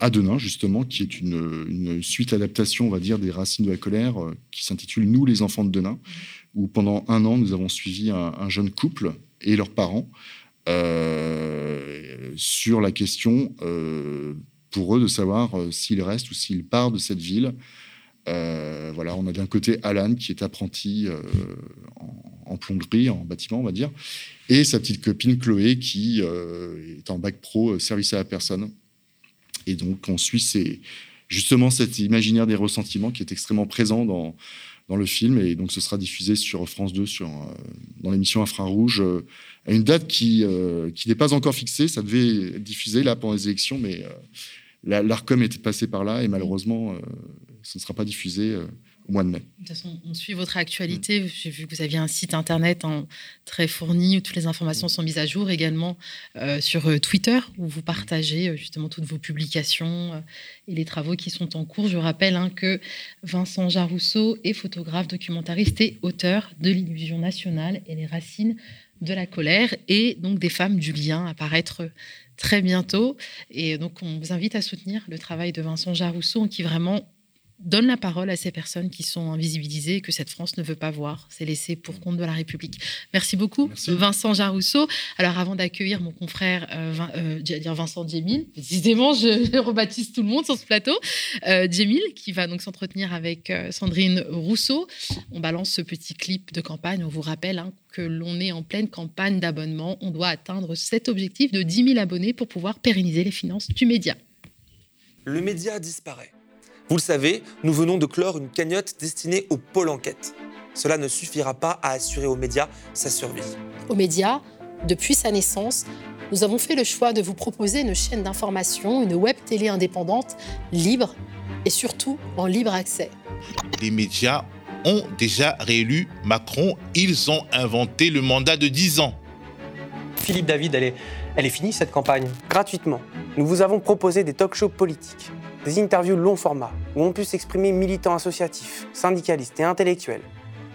Speaker 2: à Denain, justement, qui est une, suite adaptation, on va dire, des Racines de la colère, euh, qui s'intitule Nous, les enfants de Denain, où pendant un an, nous avons suivi un, jeune couple et leurs parents euh, sur la question, pour eux, de savoir s'ils restent ou s'ils partent de cette ville. voilà, on a d'un côté Alan, qui est apprenti en, en, plomberie, en bâtiment, on va dire, et sa petite copine Chloé, qui est en bac pro, service à la personne et donc, on suit justement cet imaginaire des ressentiments qui est extrêmement présent dans, dans le film. Et donc, ce sera diffusé sur France 2 sur, euh, dans l'émission Infrarouge euh, à une date qui, euh, qui n'est pas encore fixée. Ça devait être diffusé là pendant les élections, mais l'ARCOM était passé par là et malheureusement, ce ne sera pas diffusé au mois de mai.
Speaker 1: De toute façon, on suit votre actualité. Mm. J'ai vu que vous aviez un site internet hein, très fourni où toutes les informations sont mises à jour, également euh, sur euh, Twitter où vous partagez euh, justement toutes vos publications et les travaux qui sont en cours. Je rappelle hein, que Vincent Jarousseau est photographe, documentariste et auteur de L'illusion nationale et les racines de la colère et donc des femmes du lien apparaître très bientôt. Et donc, on vous invite à soutenir le travail de Vincent Jarousseau, qui vraiment donne la parole à ces personnes qui sont invisibilisées et que cette France ne veut pas voir. C'est laissé pour compte de la République. Merci beaucoup, Vincent Jarousseau. Alors, avant d'accueillir mon confrère, euh, euh dire Vincent Djemil, décidément, je, rebaptise tout le monde sur ce plateau, euh, Djemil, qui va donc s'entretenir avec euh, Sandrine Rousseau. On balance ce petit clip de campagne. On vous rappelle hein, que l'on est en pleine campagne d'abonnement. On doit atteindre cet objectif de 10 000 abonnés pour pouvoir pérenniser les finances du média.
Speaker 3: Le média disparaît. Vous le savez, nous venons de clore une cagnotte destinée au pôle enquête. Cela ne suffira pas à assurer aux médias sa survie.
Speaker 4: Aux médias, depuis sa naissance, nous avons fait le choix de vous proposer une chaîne d'information, une web télé indépendante, libre et surtout en libre accès.
Speaker 5: Les médias ont déjà réélu Macron. Ils ont inventé le mandat de 10 ans.
Speaker 3: Philippe David, elle est, elle est finie cette campagne? Gratuitement, nous vous avons proposé des talk shows politiques des interviews long format où on peut s'exprimer militants associatifs, syndicalistes et intellectuels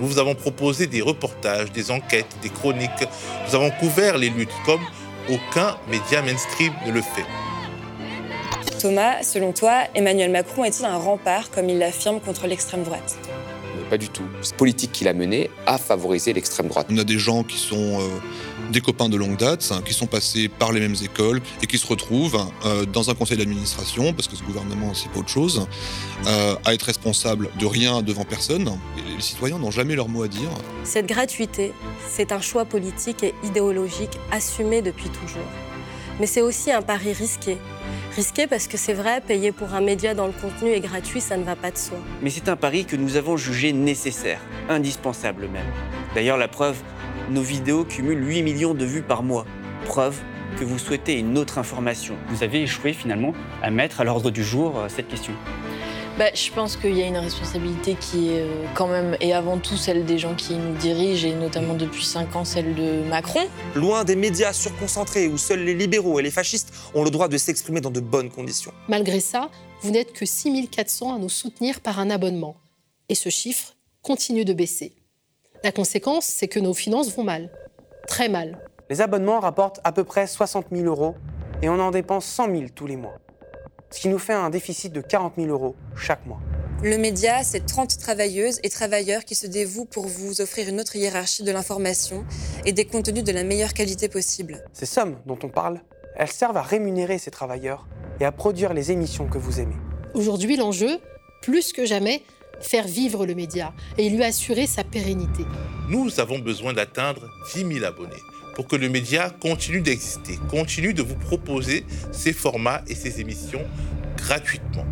Speaker 5: Nous vous avons proposé des reportages, des enquêtes, des chroniques. Nous avons couvert les luttes comme aucun média mainstream ne le fait.
Speaker 6: Thomas, selon toi, Emmanuel Macron est-il un rempart, comme il l'affirme, contre l'extrême droite?
Speaker 7: Pas du tout. Cette politique qu'il a menée a favorisé l'extrême droite.
Speaker 8: On a des gens qui sont... Euh, des copains de longue date qui sont passés par les mêmes écoles et qui se retrouvent euh, dans un conseil d'administration, parce que ce gouvernement, c'est pas autre chose, euh, à être responsable de rien devant personne. les citoyens n'ont jamais leur mot à dire.
Speaker 6: Cette gratuité, c'est un choix politique et idéologique assumé depuis toujours. Mais c'est aussi un pari risqué. Risqué parce que c'est vrai, payer pour un média dans le contenu est gratuit, ça ne va pas de soi.
Speaker 9: Mais c'est un pari que nous avons jugé nécessaire, indispensable même. D'ailleurs, la preuve, nos vidéos cumulent 8 millions de vues par mois. Preuve que vous souhaitez une autre information.
Speaker 10: Vous avez échoué finalement à mettre à l'ordre du jour euh, cette question.
Speaker 11: Bah, je pense qu'il y a une responsabilité qui est euh, quand même, et avant tout celle des gens qui nous dirigent, et notamment depuis 5 ans celle de Macron.
Speaker 3: Loin des médias surconcentrés où seuls les libéraux et les fascistes ont le droit de s'exprimer dans de bonnes conditions.
Speaker 4: Malgré ça, vous n'êtes que 6400 à nous soutenir par un abonnement. Et ce chiffre continue de baisser. La conséquence, c'est que nos finances vont mal. Très mal.
Speaker 3: Les abonnements rapportent à peu près 60 000 euros et on en dépense 100 000 tous les mois. Ce qui nous fait un déficit de 40 000 euros chaque mois.
Speaker 6: Le média, c'est 30 travailleuses et travailleurs qui se dévouent pour vous offrir une autre hiérarchie de l'information et des contenus de la meilleure qualité possible.
Speaker 3: Ces sommes dont on parle, elles servent à rémunérer ces travailleurs et à produire les émissions que vous aimez.
Speaker 4: Aujourd'hui, l'enjeu, plus que jamais, faire vivre le média et lui assurer sa pérennité.
Speaker 5: Nous avons besoin d'atteindre 10 000 abonnés pour que le média continue d'exister, continue de vous proposer ses formats et ses émissions gratuitement.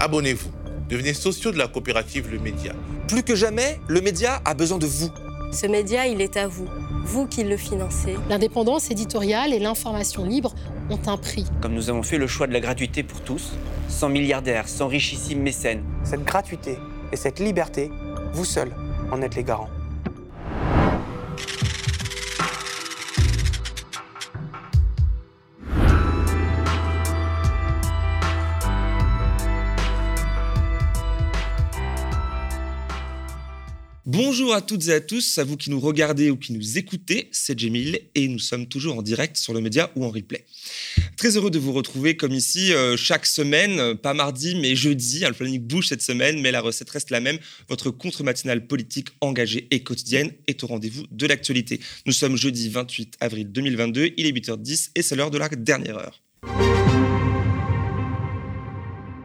Speaker 5: Abonnez-vous, devenez sociaux de la coopérative Le Média.
Speaker 12: Plus que jamais, le média a besoin de vous.
Speaker 6: Ce média, il est à vous, vous qui le financez.
Speaker 4: L'indépendance éditoriale et l'information libre ont un prix.
Speaker 9: Comme nous avons fait le choix de la gratuité pour tous, sans milliardaires, sans richissimes mécènes. Cette gratuité et cette liberté, vous seuls en êtes les garants.
Speaker 13: Bonjour à toutes et à tous, à vous qui nous regardez ou qui nous écoutez, c'est Jemil et nous sommes toujours en direct sur le média ou en replay. Très heureux de vous retrouver comme ici euh, chaque semaine, euh, pas mardi mais jeudi, le planning bouge cette semaine mais la recette reste la même, votre contre-matinale politique engagée et quotidienne est au rendez-vous de l'actualité. Nous sommes jeudi 28 avril 2022, il est 8h10 et c'est l'heure de la dernière heure.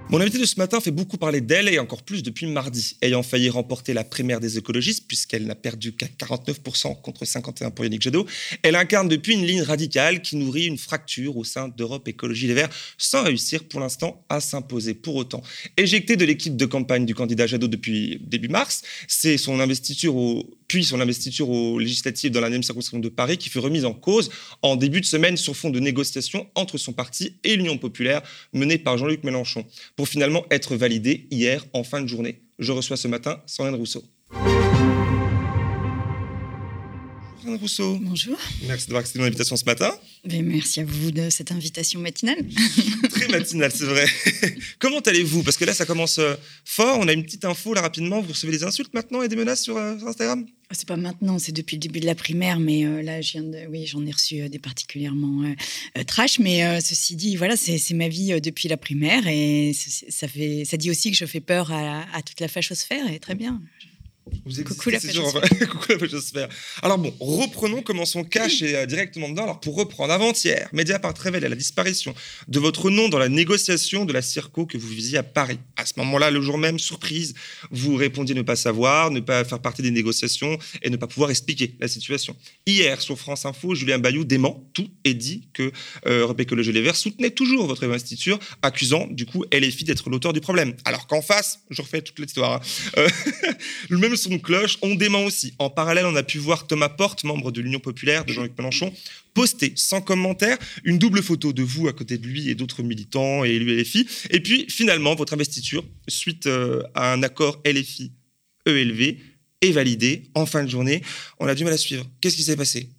Speaker 13: Mon invité de ce matin fait beaucoup parler d'elle et encore plus depuis mardi, ayant failli remporter la primaire des écologistes puisqu'elle n'a perdu qu'à 49% contre 51% pour Yannick Jadot. Elle incarne depuis une ligne radicale qui nourrit une fracture au sein d'Europe Écologie Les Verts sans réussir pour l'instant à s'imposer. Pour autant, éjectée de l'équipe de campagne du candidat Jadot depuis début mars, c'est son investiture au puis son investiture aux législatives dans la même circonscription de Paris qui fut remise en cause en début de semaine sur fond de négociations entre son parti et l'Union populaire menée par Jean-Luc Mélenchon, pour finalement être validée hier en fin de journée. Je reçois ce matin Sandrine Rousseau. Rousseau.
Speaker 14: Bonjour.
Speaker 13: Merci d'avoir accepté mon invitation ce matin.
Speaker 14: Ben, merci à vous de cette invitation matinale.
Speaker 13: Très matinale, c'est vrai. Comment allez-vous? Parce que là, ça commence euh, fort. On a une petite info là rapidement. Vous recevez des insultes maintenant et des menaces sur, euh, sur Instagram?
Speaker 14: Ah, C'est pas maintenant, c'est depuis le début de la primaire, mais euh, là, je viens de, oui, j'en ai reçu euh, des particulièrement euh, trash. Mais ceci dit, voilà, c'est ma vie depuis la primaire et ça fait, ça dit aussi que je fais peur à, à toute la fachosphère et très bien.
Speaker 13: Vous
Speaker 14: Coucou la
Speaker 13: Coucou la fachosphère. Alors bon, reprenons, commençons cash et euh, directement dedans. Alors pour reprendre, avant-hier, Mediapart révèle la disparition de votre nom dans la négociation de la Circo que vous visiez à Paris. À ce moment-là, le jour même, surprise, vous répondiez ne pas savoir, ne pas faire partie des négociations et ne pas pouvoir expliquer la situation. Hier, sur France Info, Julien Bayou dément tout et dit que euh, Écologie Les Verts soutenait toujours votre investiture, accusant du coup LFI d'être l'auteur du problème. Alors qu'en face, je refais toute l'histoire, hein, euh, le même son de cloche, on dément aussi. En parallèle, on a pu voir Thomas Porte, membre de l'Union populaire de Jean-Luc Mélenchon, poster sans commentaire une double photo de vous à côté de lui et d'autres militants et LFI. Et puis finalement, votre investiture, suite euh, à un accord LFI-ELV, est validée en fin de journée. On a du mal à suivre. Qu'est-ce qui s'est passé?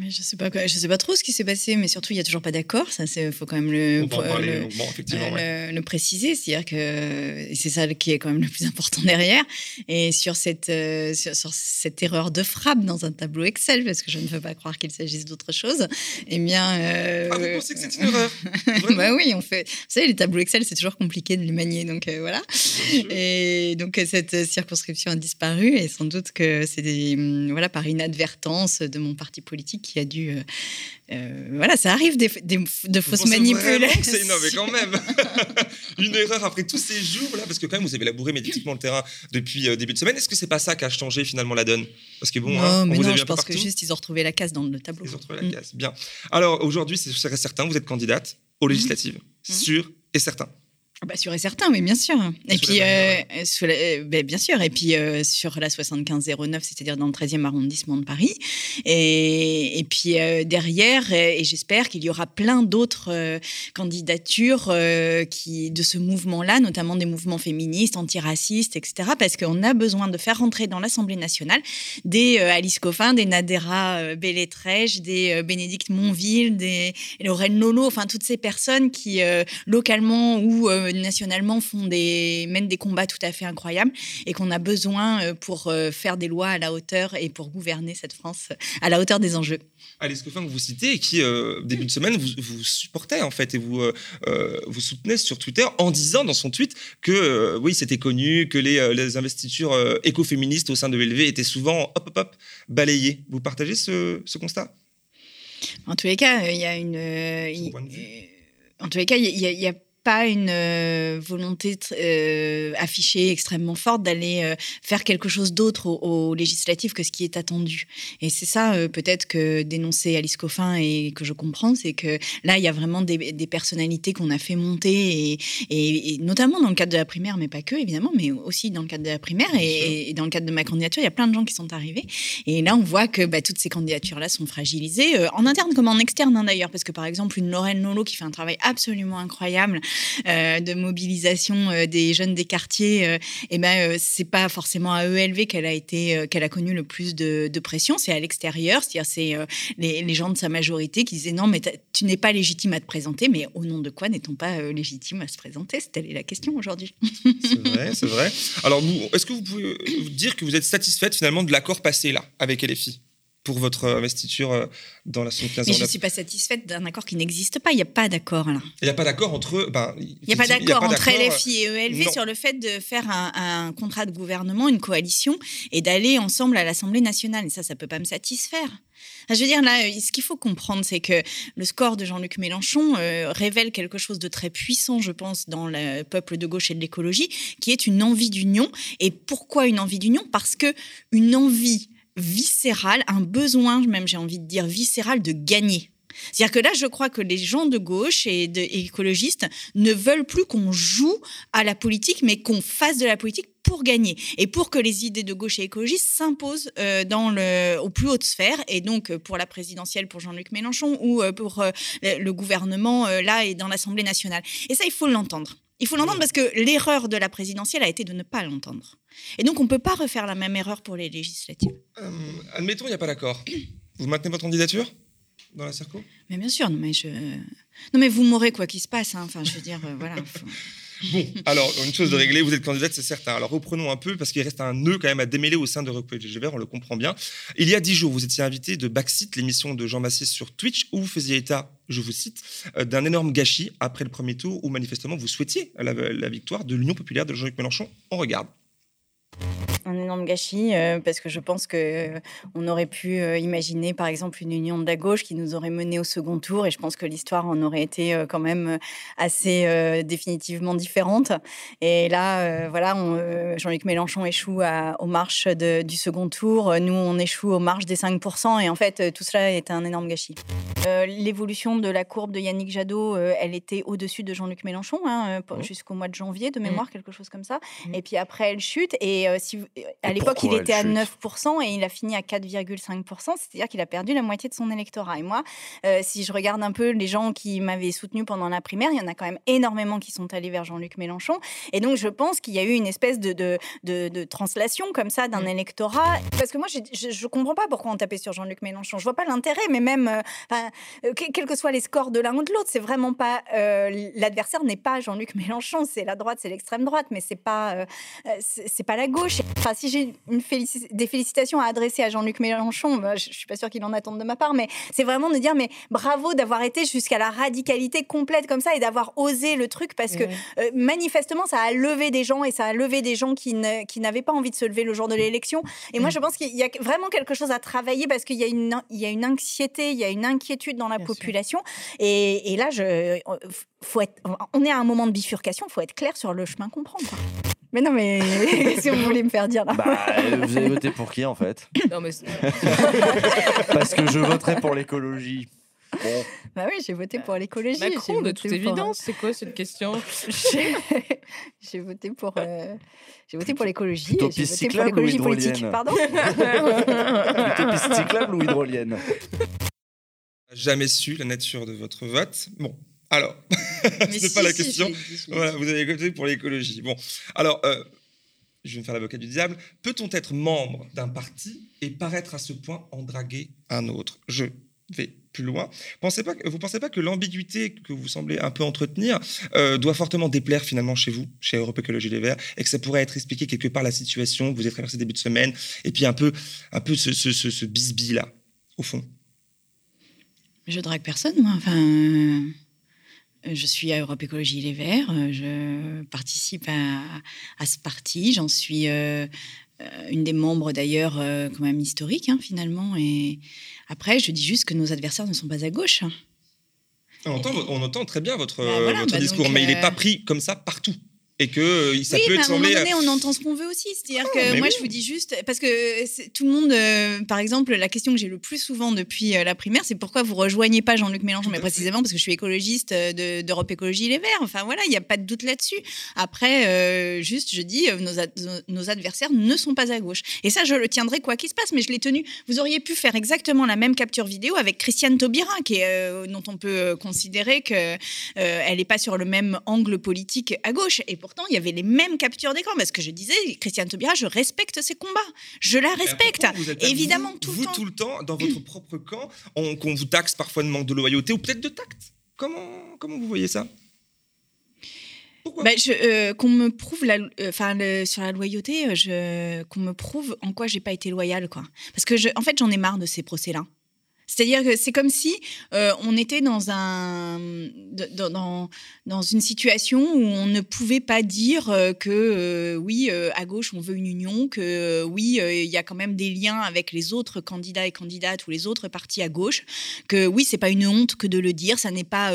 Speaker 14: Mais je sais pas, je sais pas trop ce qui s'est passé, mais surtout il y a toujours pas d'accord. Ça, c'est faut quand même le,
Speaker 13: On
Speaker 14: euh,
Speaker 13: parler
Speaker 14: le-
Speaker 13: longuement, effectivement,
Speaker 14: le- le préciser, c'est-à-dire que c'est ça qui est quand même le plus important derrière. Et sur cette euh, sur, sur cette erreur de frappe dans un tableau Excel, parce que je ne veux pas croire qu'il s'agisse d'autre chose. Eh bien, euh,
Speaker 13: Ah, vous pensez que c'est une erreur
Speaker 14: bah oui, on fait. Vous savez, les tableaux Excel, c'est toujours compliqué de les manier, donc voilà. Et donc cette circonscription a disparu, et sans doute que c'est hum, voilà par inadvertance de mon parti politique qui a dû. euh, euh, voilà, ça arrive des, des- de fausses manipulations.
Speaker 13: C'est non, mais quand même. Une erreur après tous ces jours là, parce que quand même vous avez labouré médiatiquement le terrain depuis euh, début de semaine. Est-ce que c'est pas ça qui a changé finalement la donne? Parce que bon,
Speaker 14: non,
Speaker 13: hein, on
Speaker 14: mais
Speaker 13: vous a
Speaker 14: non, je pense que juste ils ont retrouvé la case dans le tableau.
Speaker 13: Ils ont retrouvé la case. Bien. Alors aujourd'hui, c'est certain, vous êtes candidate aux législatives, sûr et certain.
Speaker 14: Ah Bah, sûr et certain, oui, bien sûr. Et puis,
Speaker 13: la
Speaker 14: euh, sous la- euh, ben, bien sûr. Et puis, euh, sur la 7509, c'est-à-dire dans le 13e arrondissement de Paris. Et, et puis, euh, derrière, euh, et j'espère qu'il y aura plein d'autres euh, candidatures euh, qui, de ce mouvement-là, notamment des mouvements féministes, antiracistes, etc. Parce qu'on a besoin de faire rentrer dans l'Assemblée nationale des euh, Alice Coffin, des Nadera euh, Belletrèche, des euh, Bénédicte Monville, des Lorraine Lolo, enfin toutes ces personnes qui, euh, localement ou euh, nationalement, font des, mènent des combats tout à fait incroyables et qu'on a besoin euh, pour euh, faire des lois à la hauteur et pour gouverner cette France euh, à la hauteur des enjeux.
Speaker 13: Alice Coffin que vous citez et qui, euh, début de semaine, vous, vous supportait en fait et vous, euh, euh, vous soutenait sur Twitter en disant dans son tweet que euh, oui, c'était connu, que les, euh, les investitures euh, écoféministes au sein de LV étaient souvent hop, hop, hop, balayées. Vous partagez ce, ce constat?
Speaker 14: En tous les cas, euh, il y a une. euh, euh, en tous les cas, il y, a- y a pas une euh, volonté euh, affichée extrêmement forte d'aller euh, faire quelque chose d'autre au, législatif que ce qui est attendu. Et c'est ça peut-être que dénoncer Alice Coffin et que je comprends, c'est que là il y a vraiment des, personnalités qu'on a fait monter et, et, notamment dans le cadre de la primaire, mais pas que évidemment, mais aussi dans le cadre de la primaire et, dans le cadre de ma candidature, il y a plein de gens qui sont arrivés. Et là on voit que bah, toutes ces candidatures-là sont fragilisées en interne comme en externe hein, d'ailleurs, parce que par exemple une Lorraine Lolo qui fait un travail absolument incroyable de mobilisation euh, des jeunes des quartiers, euh, eh ben c'est pas forcément à ELV qu'elle a été, qu'elle a connu le plus de, pression, c'est à l'extérieur, c'est-à-dire c'est les, gens de sa majorité qui disaient non mais tu n'es pas légitime à te présenter, mais au nom de quoi n'est-on pas légitime à se présenter? C'est telle est la question aujourd'hui.
Speaker 13: c'est vrai, c'est vrai. Alors est-ce que vous pouvez dire que vous êtes satisfaite finalement de l'accord passé là avec LFI pour votre investiture euh, dans la 75
Speaker 14: Mais je ne suis pas satisfaite d'un accord qui n'existe pas. Il n'y a pas d'accord là.
Speaker 13: Il n'y a pas d'accord entre.
Speaker 14: Ben, il n'y a pas d'accord entre LFI et ELV sur le fait de faire un, contrat de gouvernement, une coalition, et d'aller ensemble à l'Assemblée nationale. Et ça, ça ne peut pas me satisfaire. Je veux dire, là, ce qu'il faut comprendre, c'est que le score de Jean-Luc Mélenchon euh, révèle quelque chose de très puissant, je pense, dans le peuple de gauche et de l'écologie, qui est une envie d'union. Et pourquoi une envie d'union? Parce que une envie viscéral, un besoin, même j'ai envie de dire viscéral, de gagner. C'est-à-dire que là, je crois que les gens de gauche et, de, écologistes ne veulent plus qu'on joue à la politique, mais qu'on fasse de la politique pour gagner et pour que les idées de gauche et écologistes s'imposent euh, dans le, aux plus hautes sphères et donc euh, pour la présidentielle pour Jean-Luc Mélenchon ou euh, pour le gouvernement là et dans l'Assemblée nationale. Et ça, il faut l'entendre. Il faut l'entendre parce que l'erreur de la présidentielle a été de ne pas l'entendre. Et donc, on ne peut pas refaire la même erreur pour les législatives.
Speaker 13: Euh, admettons, il n'y a pas d'accord. Vous maintenez votre candidature dans la CERCO
Speaker 14: Mais bien sûr, non mais, je... non, mais vous m'aurez quoi qu'il se passe. Hein. Enfin, je veux dire, euh, voilà.
Speaker 13: Bon, alors, une chose de régler, vous êtes candidate, c'est certain. Alors, reprenons un peu, parce qu'il reste un nœud quand même à démêler au sein de Rock on le comprend bien. Il y a dix jours, vous étiez invité de Backseat, l'émission de Jean Massé sur Twitch, où vous faisiez état, je vous cite, euh, d'un énorme gâchis après le premier tour, où manifestement vous souhaitiez la, la victoire de l'Union populaire de Jean-Luc Mélenchon. On regarde
Speaker 14: un énorme gâchis euh, parce que je pense que euh, on aurait pu euh, imaginer par exemple une union de la gauche qui nous aurait mené au second tour et je pense que l'histoire en aurait été quand même assez définitivement différente. Et là voilà Jean-Luc Mélenchon échoue aux marches du second tour. Nous on échoue aux marches des 5% et en fait tout cela est un énorme gâchis. L'évolution de la courbe de Yannick Jadot elle était au-dessus de Jean-Luc Mélenchon hein, jusqu'au mois de janvier de mémoire quelque chose comme ça. Et puis après elle chute et si à l'époque, il était à 9% et il a fini à 4,5%, c'est-à-dire qu'il a perdu la moitié de son électorat. Et moi, euh, si je regarde un peu les gens qui m'avaient soutenu pendant la primaire, il y en a quand même énormément qui sont allés vers Jean-Luc Mélenchon. Et donc, je pense qu'il y a eu une espèce de, de, de, translation comme ça d'un mm. électorat. Parce que moi, je ne comprends pas pourquoi on tapait sur Jean-Luc Mélenchon. Je vois pas l'intérêt, mais même, euh, euh, quels que soient les scores de l'un ou de l'autre, c'est vraiment pas. L'adversaire n'est pas Jean-Luc Mélenchon, c'est la droite, c'est l'extrême droite, mais c'est pas, c'est pas la gauche. Enfin, si j'ai des félicitations à adresser à Jean-Luc Mélenchon, bah, je, ne suis pas sûre qu'il en attende de ma part, mais c'est vraiment de dire mais bravo d'avoir été jusqu'à la radicalité complète comme ça et d'avoir osé le truc parce que euh, manifestement ça a levé des gens et ça a levé des gens qui n'avaient pas envie de se lever le jour de l'élection. Et moi je pense qu'il y a vraiment quelque chose à travailler parce qu'il y a une il y a une anxiété, il y a une inquiétude dans la population. Et, et, là je faut être, on est à un moment de bifurcation, il faut être clair sur le chemin qu'on prend. Mais non, mais que vous voulez me faire dire là
Speaker 15: bah, Vous avez voté pour qui en fait? Non, mais Parce que je voterai pour l'écologie.
Speaker 14: Bon. Bah oui, j'ai voté pour l'écologie.
Speaker 11: Macron, de toute évidence, c'est quoi cette question?
Speaker 14: J'ai voté pour, euh, j'ai voté pour l'écologie. J'ai voté pour l'écologie politique. Pardon Plutôt
Speaker 15: piste cyclable ou hydrolienne?
Speaker 13: Jamais su la nature de votre vote. Bon, alors, ce n'est pas la question. voilà, vous avez voté pour l'écologie. Bon, alors, euh, je vais me faire l'avocat du diable. Peut-on être membre d'un parti et paraître à ce point en draguer un autre? Je vais plus loin. Pensez pas, vous ne pensez pas que l'ambiguïté que vous semblez un peu entretenir euh, doit fortement déplaire finalement chez vous, chez Europe Écologie Les Verts, et que ça pourrait être expliqué quelque part la situation que vous avez traversée début de semaine, et puis un peu, un peu ce, ce, ce, bisbis là, au fond?
Speaker 14: Je drague personne, moi. Enfin. Je suis à Europe Écologie Les Verts. Euh, je participe à, ce parti. J'en suis euh, euh, une des membres d'ailleurs quand même historique hein, finalement. Et après, je dis juste que nos adversaires ne sont pas à gauche. Hein.
Speaker 13: On entend, on entend très bien votre,
Speaker 14: Bah voilà,
Speaker 13: votre
Speaker 14: bah
Speaker 13: discours,
Speaker 14: donc,
Speaker 13: mais il n'est
Speaker 14: euh,
Speaker 13: pas pris comme ça partout. Et que euh, ça
Speaker 14: oui,
Speaker 13: peut
Speaker 14: mais
Speaker 13: être
Speaker 14: à un moment donné, on entend ce qu'on veut aussi. C'est-à-dire
Speaker 13: Ah,
Speaker 14: que moi,
Speaker 13: oui.
Speaker 14: je vous dis juste, parce que tout le monde, euh, par exemple, la question que j'ai le plus souvent depuis euh, la primaire, c'est pourquoi vous rejoignez pas Jean-Luc Mélenchon, mais précisément parce que je suis écologiste de- d'Europe Écologie Les Verts. Enfin voilà, il n'y a pas de doute là-dessus. Après, juste, je dis, nos, ad- nos adversaires ne sont pas à gauche. Et ça, je le tiendrai quoi qu'il se passe, mais je l'ai tenu. Vous auriez pu faire exactement la même capture vidéo avec Christiane Taubira, qui est, dont on peut considérer que euh, elle n'est pas sur le même angle politique à gauche. Et pourtant, il y avait les mêmes captures d'écran. Parce que je disais, Christiane Taubira, je respecte ses combats. Je la respecte.
Speaker 13: Vous êtes
Speaker 14: Évidemment,
Speaker 13: vous,
Speaker 14: tout
Speaker 13: vous
Speaker 14: le temps.
Speaker 13: tout le temps, dans votre propre camp, on- qu'on vous taxe parfois de manque de loyauté ou peut-être de tact? Comment, comment vous voyez ça?
Speaker 14: Bah, je, euh, qu'on me prouve la, euh, le- sur la loyauté, euh, je, qu'on me prouve en quoi j'ai pas été loyale, quoi. Parce que je, en fait, j'en ai marre de ces procès-là. C'est-à-dire que c'est comme si euh, on était dans, un, dans, dans, une situation où on ne pouvait pas dire euh, que euh, oui, à gauche, on veut une union, que oui, il y a quand même des liens avec les autres candidats et candidates ou les autres partis à gauche, que oui, c'est pas une honte que de le dire, ça n'est pas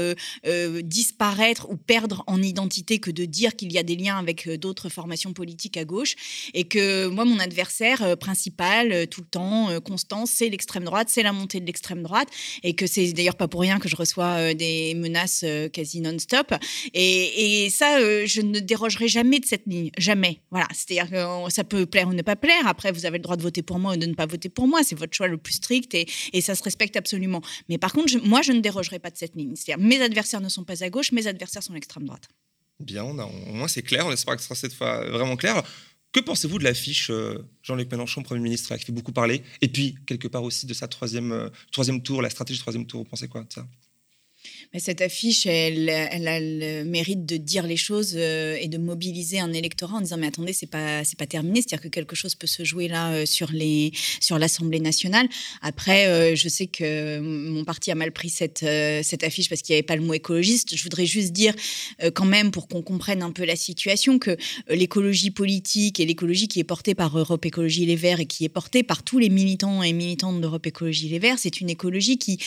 Speaker 14: disparaître ou perdre en identité que de dire qu'il y a des liens avec d'autres formations politiques à gauche, et que moi, mon adversaire principal, tout le temps, constant, c'est l'extrême droite, c'est la montée de l'extrême droite, et que c'est d'ailleurs pas pour rien que je reçois euh, des menaces euh, quasi non-stop. Et, ça, euh, je ne dérogerai jamais de cette ligne, jamais. Voilà, c'est-à-dire que ça peut plaire ou ne pas plaire. Après, vous avez le droit de voter pour moi ou de ne pas voter pour moi. C'est votre choix le plus strict et, et ça se respecte absolument. Mais par contre, je- moi, je ne dérogerai pas de cette ligne. C'est-à-dire, mes adversaires ne sont pas à gauche, mes adversaires sont l'extrême droite.
Speaker 13: Bien, on a- au moins c'est clair. On espère que ce sera cette fois vraiment clair. Que pensez-vous de l'affiche euh, Jean-Luc Mélenchon, Premier ministre, qui fait beaucoup parler Et puis, quelque part aussi, de sa troisième, euh, troisième tour, la stratégie du troisième tour. Vous pensez quoi de ça?
Speaker 14: Cette affiche, elle, elle a le mérite de dire les choses euh, et de mobiliser un électorat en disant mais attendez, c'est pas c'est pas terminé, c'est-à-dire que quelque chose peut se jouer là euh, sur les sur l'Assemblée nationale. Après, euh, je sais que mon parti a mal pris cette cette affiche parce qu'il n'y avait pas le mot écologiste. Je voudrais juste dire quand même pour qu'on comprenne un peu la situation que l'écologie politique et l'écologie qui est portée par Europe Écologie Les Verts et qui est portée par tous les militants et militantes d'Europe Écologie Les Verts, c'est une écologie qui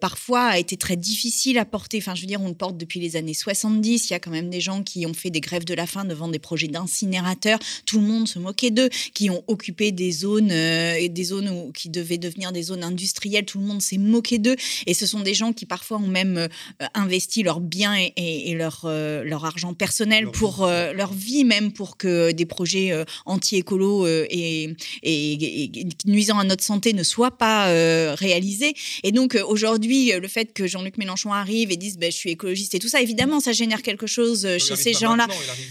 Speaker 14: parfois a été très difficile à porter. Enfin, je veux dire, on le porte depuis les années 70. Il y a quand même des gens qui ont fait des grèves de la faim devant des projets d'incinérateurs. Tout le monde se moquait d'eux, qui ont occupé des zones euh, et des zones où- qui devaient devenir des zones industrielles. Tout le monde s'est moqué d'eux. Et ce sont des gens qui parfois ont même euh, investi leurs biens et, et- et leur, euh, leur argent personnel pour euh, leur vie même pour que des projets anti-écolo et, et- nuisant à notre santé ne soient pas réalisés. Et donc aujourd'hui, le fait que Jean-Luc Mélenchon arrive et dise ben, je suis écologiste et tout ça, évidemment, ça génère quelque chose euh,
Speaker 13: Il
Speaker 14: chez ces gens-là.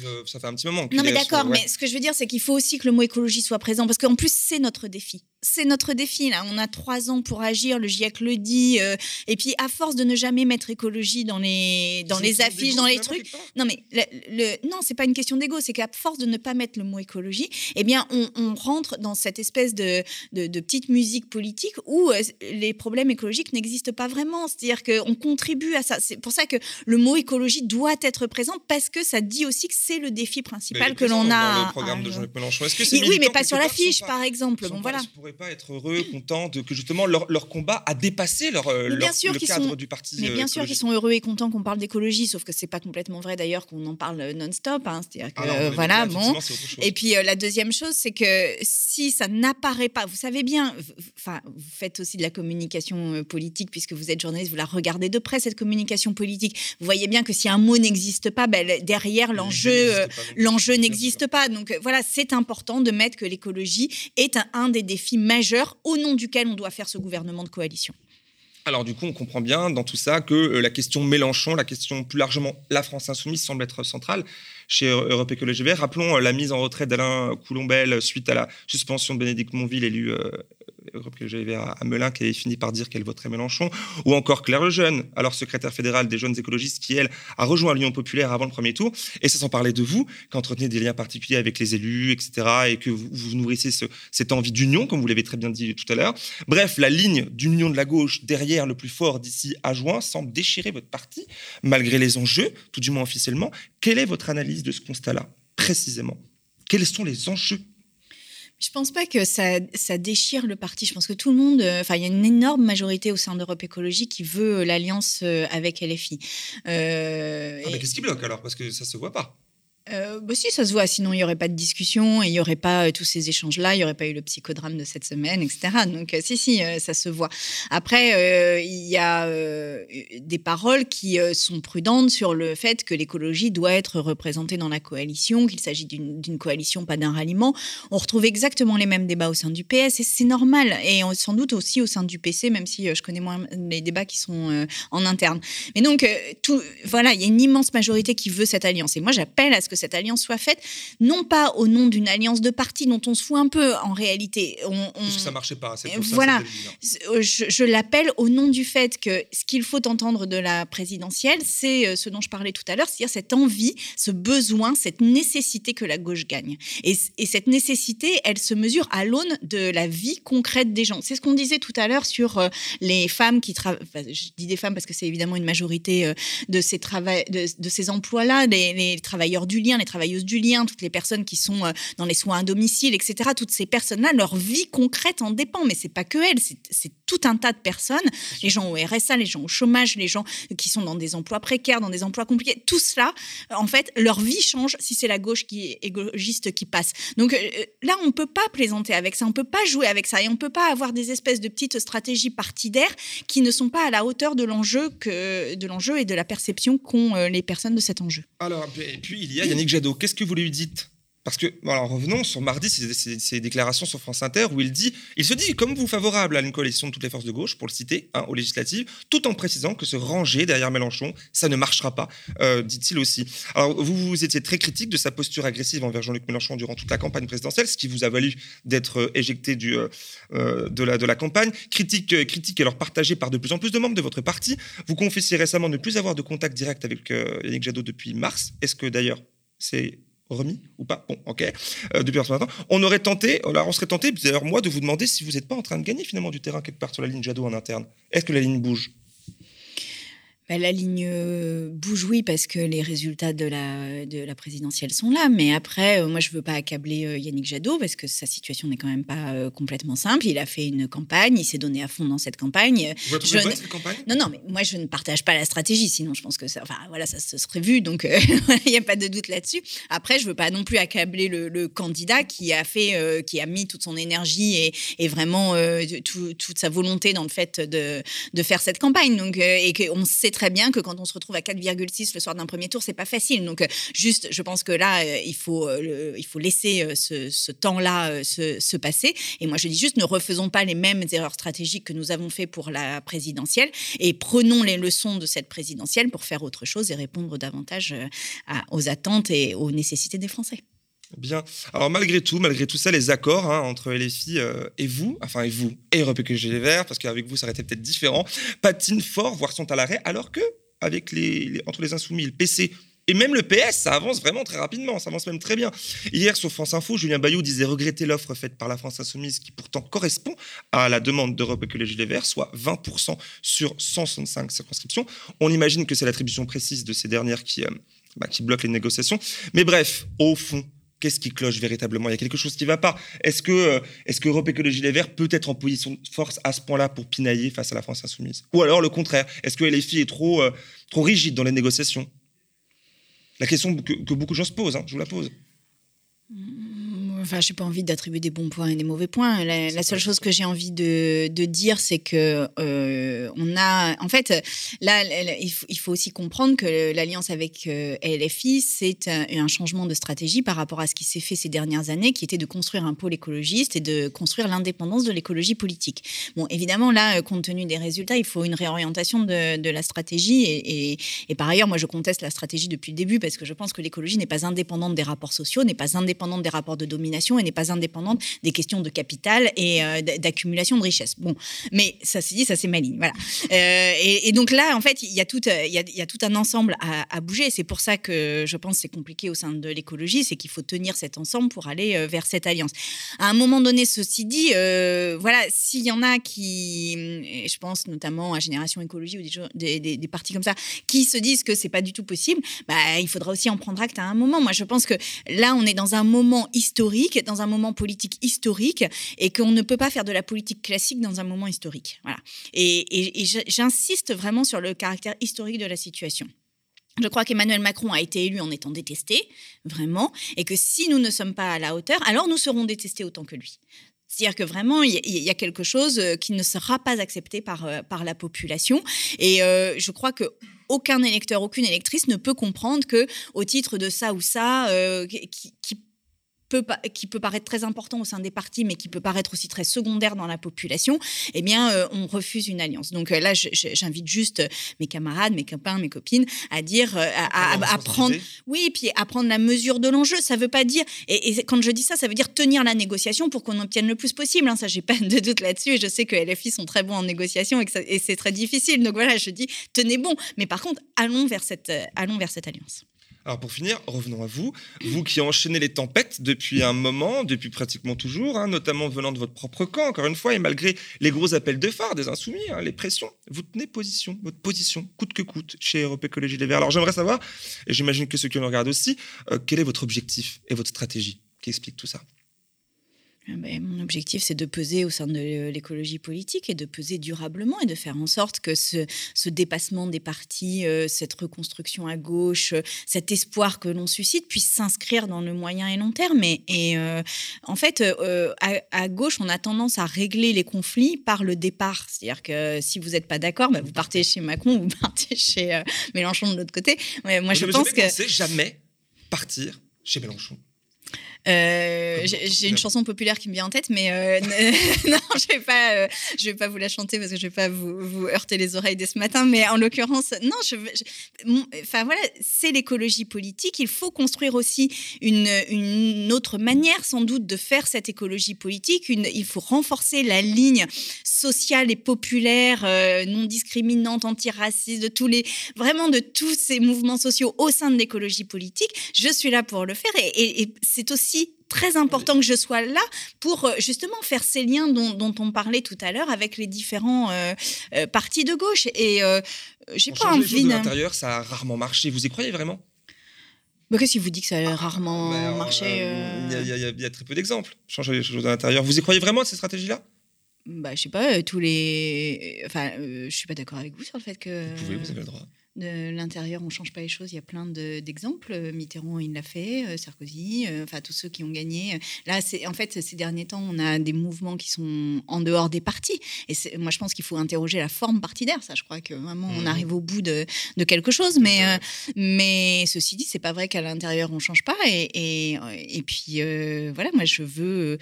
Speaker 13: euh, ça fait un petit moment.
Speaker 14: Non, mais d'accord,
Speaker 13: ouais.
Speaker 14: mais ce que je veux dire, c'est qu'il faut aussi que le mot écologie soit présent, parce qu'en plus, c'est notre défi. C'est notre défi, là. On a trois ans pour agir, le GIEC le dit. euh, et puis, à force de ne jamais mettre écologie dans les, dans les affiches, dans les trucs. Non, mais le, le- non, c'est pas une question d'ego, c'est qu'à force de ne pas mettre le mot écologie, eh bien, on, on rentre dans cette espèce de, de, de petite musique politique où euh, les problèmes écologiques n'existent pas vraiment. C'est-à-dire qu'on contribue à ça. C'est pour ça que le mot écologie doit être présent, parce que ça dit aussi que c'est le défi principal que l'on a.
Speaker 13: Dans le programme
Speaker 14: à-
Speaker 13: de Jean-Luc Mélenchon. Est-ce que
Speaker 14: oui, mais pas sur l'affiche, par exemple. Bon,
Speaker 13: pas-
Speaker 14: voilà.
Speaker 13: ne pourraient pas être heureux, contents de, que justement leur, leur combat a dépassé leur,
Speaker 14: Mais bien
Speaker 13: leur-
Speaker 14: sûr
Speaker 13: le
Speaker 14: qu'ils
Speaker 13: cadre
Speaker 14: sont,
Speaker 13: du parti.
Speaker 14: mais
Speaker 13: euh,
Speaker 14: bien sûr qu'ils sont heureux et contents qu'on parle d'écologie, sauf que c'est pas complètement vrai d'ailleurs qu'on en parle euh, non-stop. hein. C'est-à-dire que
Speaker 13: Ah non,
Speaker 14: euh, voilà,
Speaker 13: là,
Speaker 14: bon. Et puis euh, la deuxième chose, c'est que si ça n'apparaît pas, vous savez bien, enfin, vous faites aussi de la communication politique puisque vous êtes journaliste, vous la regardez de près cette communication politique. Vous voyez bien que si un mot n'existe pas, ben, derrière l'enjeu, euh, l'enjeu n'existe pas. Donc euh, voilà, c'est important de mettre que l'écologie est un, un des défis majeurs au nom duquel on doit faire ce gouvernement de coalition.
Speaker 13: Alors du coup, on comprend bien dans tout ça que euh, la question Mélenchon, la question plus largement la France insoumise semble être centrale chez euh, Europe Écologie Vert. Rappelons euh, la mise en retraite d'Alain Coulombel suite à la suspension de Bénédicte Monville, élu euh, Écologie Vert à- à Melun, qui avait fini par dire qu'elle voterait Mélenchon, ou encore Claire Lejeune, alors secrétaire fédérale des jeunes écologistes, qui elle a rejoint l'Union populaire avant le premier tour. Et ça sans parler de vous, qui entretenez des liens particuliers avec les élus, etc., et que vous, nourrissez ce- cette envie d'union, comme vous l'avez très bien dit tout à l'heure. Bref, la ligne d'union de la gauche derrière le plus fort d'ici à juin semble déchirer votre parti, malgré les enjeux, tout du moins officiellement. Quelle est votre analyse de ce constat-là, précisément? Quels sont les enjeux
Speaker 14: Je pense pas que ça, ça, déchire le parti. Je pense que tout le monde, euh, enfin, il y a une énorme majorité au sein d'Europe Écologie qui veut l'alliance avec LFI.
Speaker 13: Euh, ah, mais qu'est-ce qui bloque alors? Parce que ça se voit pas.
Speaker 14: Euh, bah si, ça se voit. Sinon, il n'y aurait pas de discussion et il n'y aurait pas euh, tous ces échanges-là. Il n'y aurait pas eu le psychodrame de cette semaine, etc. Donc, euh, si, si, ça se voit. Après, il y a des paroles qui sont prudentes sur le fait que l'écologie doit être représentée dans la coalition, qu'il s'agit d'une coalition, pas d'un ralliement. On retrouve exactement les mêmes débats au sein du PS et c'est normal. Et sans doute aussi au sein du PC, même si je connais moins les débats qui sont en interne. Mais donc, tout, voilà, il y a une immense majorité qui veut cette alliance. Et moi, j'appelle à ce que cette alliance soit faite, non pas au nom d'une alliance de partis dont on se fout un peu en réalité. On,
Speaker 13: Parce que ça marchait pas.
Speaker 14: Pour voilà, euh, je, l'appelle au nom du fait que ce qu'il faut entendre de la présidentielle, c'est euh, ce dont je parlais tout à l'heure, c'est-à-dire cette envie, ce besoin, cette nécessité que la gauche gagne. Et, cette nécessité, elle se mesure à l'aune de la vie concrète des gens. C'est ce qu'on disait tout à l'heure sur euh, les femmes qui travaillent. je dis des femmes parce que c'est évidemment une majorité de ces, de, ces emplois-là, les, les travailleurs du lien, les travailleuses du lien, toutes les personnes qui sont euh, dans les soins à domicile, etc. Toutes ces personnes-là, leur vie concrète en dépend. Mais c'est pas que elles, c'est tout un tas de personnes. Les gens au RSA, les gens au chômage, les gens qui sont dans des emplois précaires, dans des emplois compliqués. Tout cela, en fait, leur vie change si c'est la gauche qui est égoïste qui passe. Donc euh, là, on peut pas plaisanter avec ça, on peut pas jouer avec ça et on peut pas avoir des espèces de petites stratégies partidaires qui ne sont pas à la hauteur de l'enjeu que de l'enjeu et de la perception qu'ont euh, les personnes de cet enjeu.
Speaker 13: Alors et puis il y a Yannick Jadot. Qu'est-ce que vous lui dites? Parce que, alors revenons sur mardi, ces, déclarations sur France Inter où il dit, il se dit comme vous favorable à une coalition de toutes les forces de gauche, pour le citer, hein, aux législatives, tout en précisant que se ranger derrière Mélenchon, ça ne marchera pas, euh, dit-il aussi. Alors vous, vous étiez très critique de sa posture agressive envers Jean-Luc Mélenchon durant toute la campagne présidentielle, ce qui vous a valu d'être euh, éjecté euh, de, la, de la campagne. Critique, critique alors partagée par de plus en plus de membres de votre parti. Vous confessiez récemment ne plus avoir de contact direct avec Yannick Jadot depuis mars. Est-ce que d'ailleurs c'est remis ou pas? Bon, ok. Euh, depuis ce matin, on aurait tenté, alors on serait tenté, d'ailleurs moi, de vous demander si vous n'êtes pas en train de gagner finalement du terrain quelque part sur la ligne Jadot en interne. Est-ce que la ligne bouge?
Speaker 14: Bah, la ligne euh, bouge, oui, parce que les résultats de la, de la présidentielle sont là. Mais après, euh, moi, je ne veux pas accabler euh, Yannick Jadot, parce que sa situation n'est quand même pas complètement simple. Il a fait une campagne, il s'est donné à fond dans cette campagne.
Speaker 13: Vous je ne... cette campagne?
Speaker 14: Non, non, mais moi, je ne partage pas la stratégie. Sinon, je pense que ça, enfin, voilà, ça se serait vu. Donc, il n'y a pas de doute là-dessus. Après, je ne veux pas non plus accabler le, candidat qui a fait, qui a mis toute son énergie et, et vraiment toute sa volonté dans le fait de, de faire cette campagne. Donc, et qu'on sait très bien que quand on se retrouve à 4,6 le soir d'un premier tour, c'est pas facile. Donc, euh, juste, je pense que là, euh, il faut, euh, il faut laisser ce, temps-là se, passer. Et moi, je dis juste, ne refaisons pas les mêmes erreurs stratégiques que nous avons fait pour la présidentielle et prenons les leçons de cette présidentielle pour faire autre chose et répondre davantage aux attentes et aux nécessités des Français.
Speaker 13: Bien. Alors malgré tout, malgré tout ça, les accords hein, entre les filles et vous, enfin et vous et Écologie Les Verts, parce qu'avec vous ça aurait été peut-être différent, patinent fort, voire sont à l'arrêt, alors que avec les, entre les insoumis, le PC et même le PS, ça avance vraiment très rapidement, ça avance même très bien. Hier, sur France Info, Julien Bayou disait regretter l'offre faite par la France Insoumise, qui pourtant correspond à la demande d'Europe Écologie Les Verts, soit 20% sur 165 circonscriptions. On imagine que c'est l'attribution précise de ces dernières qui, euh, bah, qui bloque les négociations. Mais bref, au fond, qu'est-ce qui cloche véritablement? Il y a quelque chose qui ne va pas. Est-ce que, euh, est-ce que Europe Écologie Les Verts peut être en position de force à ce point-là pour pinailler face à la France insoumise? Ou alors le contraire Est-ce que LFI est trop, euh, trop rigide dans les négociations? La question que, beaucoup de gens se posent, hein, je vous la pose.
Speaker 14: Enfin, je n'ai pas envie d'attribuer des bons points et des mauvais points. La, seule chose que j'ai envie de, de dire, c'est que euh, on a, en fait, là, il faut, aussi comprendre que l'alliance avec euh, LFI, c'est un, changement de stratégie par rapport à ce qui s'est fait ces dernières années, qui était de construire un pôle écologiste et de construire l'indépendance de l'écologie politique. Bon, évidemment, là, compte tenu des résultats, il faut une réorientation de, de la stratégie. Et, et, par ailleurs, moi, je conteste la stratégie depuis le début parce que je pense que l'écologie n'est pas indépendante des rapports sociaux, n'est pas indépendante des rapports de domination et n'est pas indépendante des questions de capital et euh, d'accumulation de richesse. Bon, mais ça s'est dit, ça c'est ma ligne. Voilà. Euh, et, donc là, en fait, il y a tout, il y a, tout un ensemble à, bouger. C'est pour ça que je pense c'est compliqué au sein de l'écologie, c'est qu'il faut tenir cet ensemble pour aller euh, vers cette alliance. À un moment donné, ceci dit, voilà, s'il y en a qui, je pense notamment à Génération Écologie ou des, des, des, partis comme ça, qui se disent que c'est pas du tout possible, bah, il faudra aussi en prendre acte à un moment. Moi, je pense que là, on est dans un moment historique dans un moment politique historique, et qu'on ne peut pas faire de la politique classique dans un moment historique. Voilà. Et, j'insiste vraiment sur le caractère historique de la situation. Je crois qu'Emmanuel Macron a été élu en étant détesté, vraiment, et que si nous ne sommes pas à la hauteur, alors nous serons détestés autant que lui. C'est-à-dire que vraiment, il y, a quelque chose euh, qui ne sera pas accepté par, euh, la population. Et euh, je crois que aucun électeur, aucune électrice ne peut comprendre que, au titre de ça ou ça, qui, qui qui peut paraître très important au sein des partis, mais qui peut paraître aussi très secondaire dans la population, eh bien, euh, on refuse une alliance. Donc euh, là, j'invite juste mes camarades, mes copains, mes copines à dire, euh, à, prendre, oui, puis à prendre la mesure de l'enjeu. Ça veut pas dire, et, quand je dis ça, ça veut dire tenir la négociation pour qu'on obtienne le plus possible. Hein. Ça, j'ai pas de doute là-dessus. Et je sais que les filles sont très bons en négociation et, et c'est très difficile. Donc voilà, je dis, tenez bon. Mais par contre, allons vers cette, allons vers cette alliance.
Speaker 13: Alors pour finir, revenons à vous, vous qui enchaînez les tempêtes depuis un moment, depuis pratiquement toujours, hein, notamment venant de votre propre camp, encore une fois, et malgré les gros appels de phare des insoumis, hein, les pressions, vous tenez position, votre position, coûte que coûte, chez Europe Écologie Les Verts. Alors j'aimerais savoir, et j'imagine que ceux qui nous regardent aussi, euh, quel est votre objectif et votre stratégie? Qui explique tout ça?
Speaker 14: Ben, mon objectif, c'est de peser au sein de l'écologie politique et de peser durablement et de faire en sorte que ce, dépassement des partis, euh, cette reconstruction à gauche, euh, cet espoir que l'on suscite puisse s'inscrire dans le moyen et long terme. Et, euh, en fait, à, gauche, on a tendance à régler les conflits par le départ. C'est-à-dire que si vous n'êtes pas d'accord, bah, vous partez chez Macron, vous partez chez Mélenchon de l'autre côté. moi, je, pense que
Speaker 13: jamais partir chez Mélenchon?
Speaker 14: Euh, j'ai une chanson populaire qui me vient en tête, mais euh, non, je vais pas, euh, je vais pas vous la chanter parce que je vais pas vous, vous heurter les oreilles dès ce matin. Mais en l'occurrence, non, je, enfin voilà, c'est l'écologie politique. Il faut construire aussi une, une, autre manière, sans doute, de faire cette écologie politique. Une, il faut renforcer la ligne sociale et populaire, non discriminante, antiraciste, de tous les, vraiment de tous ces mouvements sociaux au sein de l'écologie politique. Je suis là pour le faire et, et c'est aussi très important que je sois là pour euh, justement faire ces liens dont, on parlait tout à l'heure avec les différents euh, euh, partis de gauche. Et j'ai pas envie.
Speaker 13: de l'intérieur, ça a rarement marché. Vous y croyez vraiment?
Speaker 14: Bah, Qu'est-ce qui vous dit que ça a rarement marché
Speaker 13: Il y, a très peu d'exemples. Changer les choses à l'intérieur. Vous y croyez vraiment à ces stratégies-là?
Speaker 14: Bah, je sais pas, tous les. Enfin, je suis pas d'accord avec vous sur le fait que.
Speaker 13: Vous pouvez, vous avez le droit
Speaker 14: de l'intérieur, on ne change pas les choses. Il y a plein d'exemples. Mitterrand, il l'a fait, euh, Sarkozy, euh, enfin tous ceux qui ont gagné. Là, c'est en fait ces derniers temps, on a des mouvements qui sont en dehors des partis. Et moi, je pense qu'il faut interroger la forme partidaire. Ça, je crois que vraiment, on mmh. arrive au bout de, quelque chose. Mais, euh, mais ceci dit, c'est pas vrai qu'à l'intérieur, on change pas. Et, et, puis voilà, moi, je veux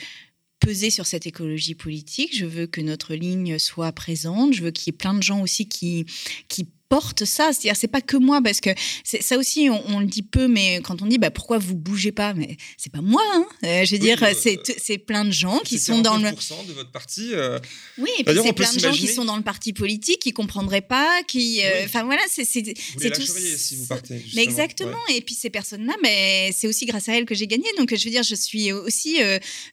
Speaker 14: peser sur cette écologie politique. Je veux que notre ligne soit présente. Je veux qu'il y ait plein de gens aussi qui, qui porte ça. C'est-à-dire, c'est pas que moi, parce que ça aussi, on, le dit peu, mais quand on dit bah, pourquoi vous bougez pas, mais c'est pas moi. Hein. Euh, je veux dire, euh, c'est plein de gens qui sont dans le.
Speaker 13: de votre parti. Euh,
Speaker 14: oui, et puis c'est plein de gens qui sont dans le parti politique, qui comprendraient pas, qui. Enfin voilà, c'est
Speaker 13: tout. si vous partez.
Speaker 14: Mais exactement. Et puis ces personnes-là, mais c'est aussi grâce à elles que j'ai gagné. Donc je veux dire, je suis aussi.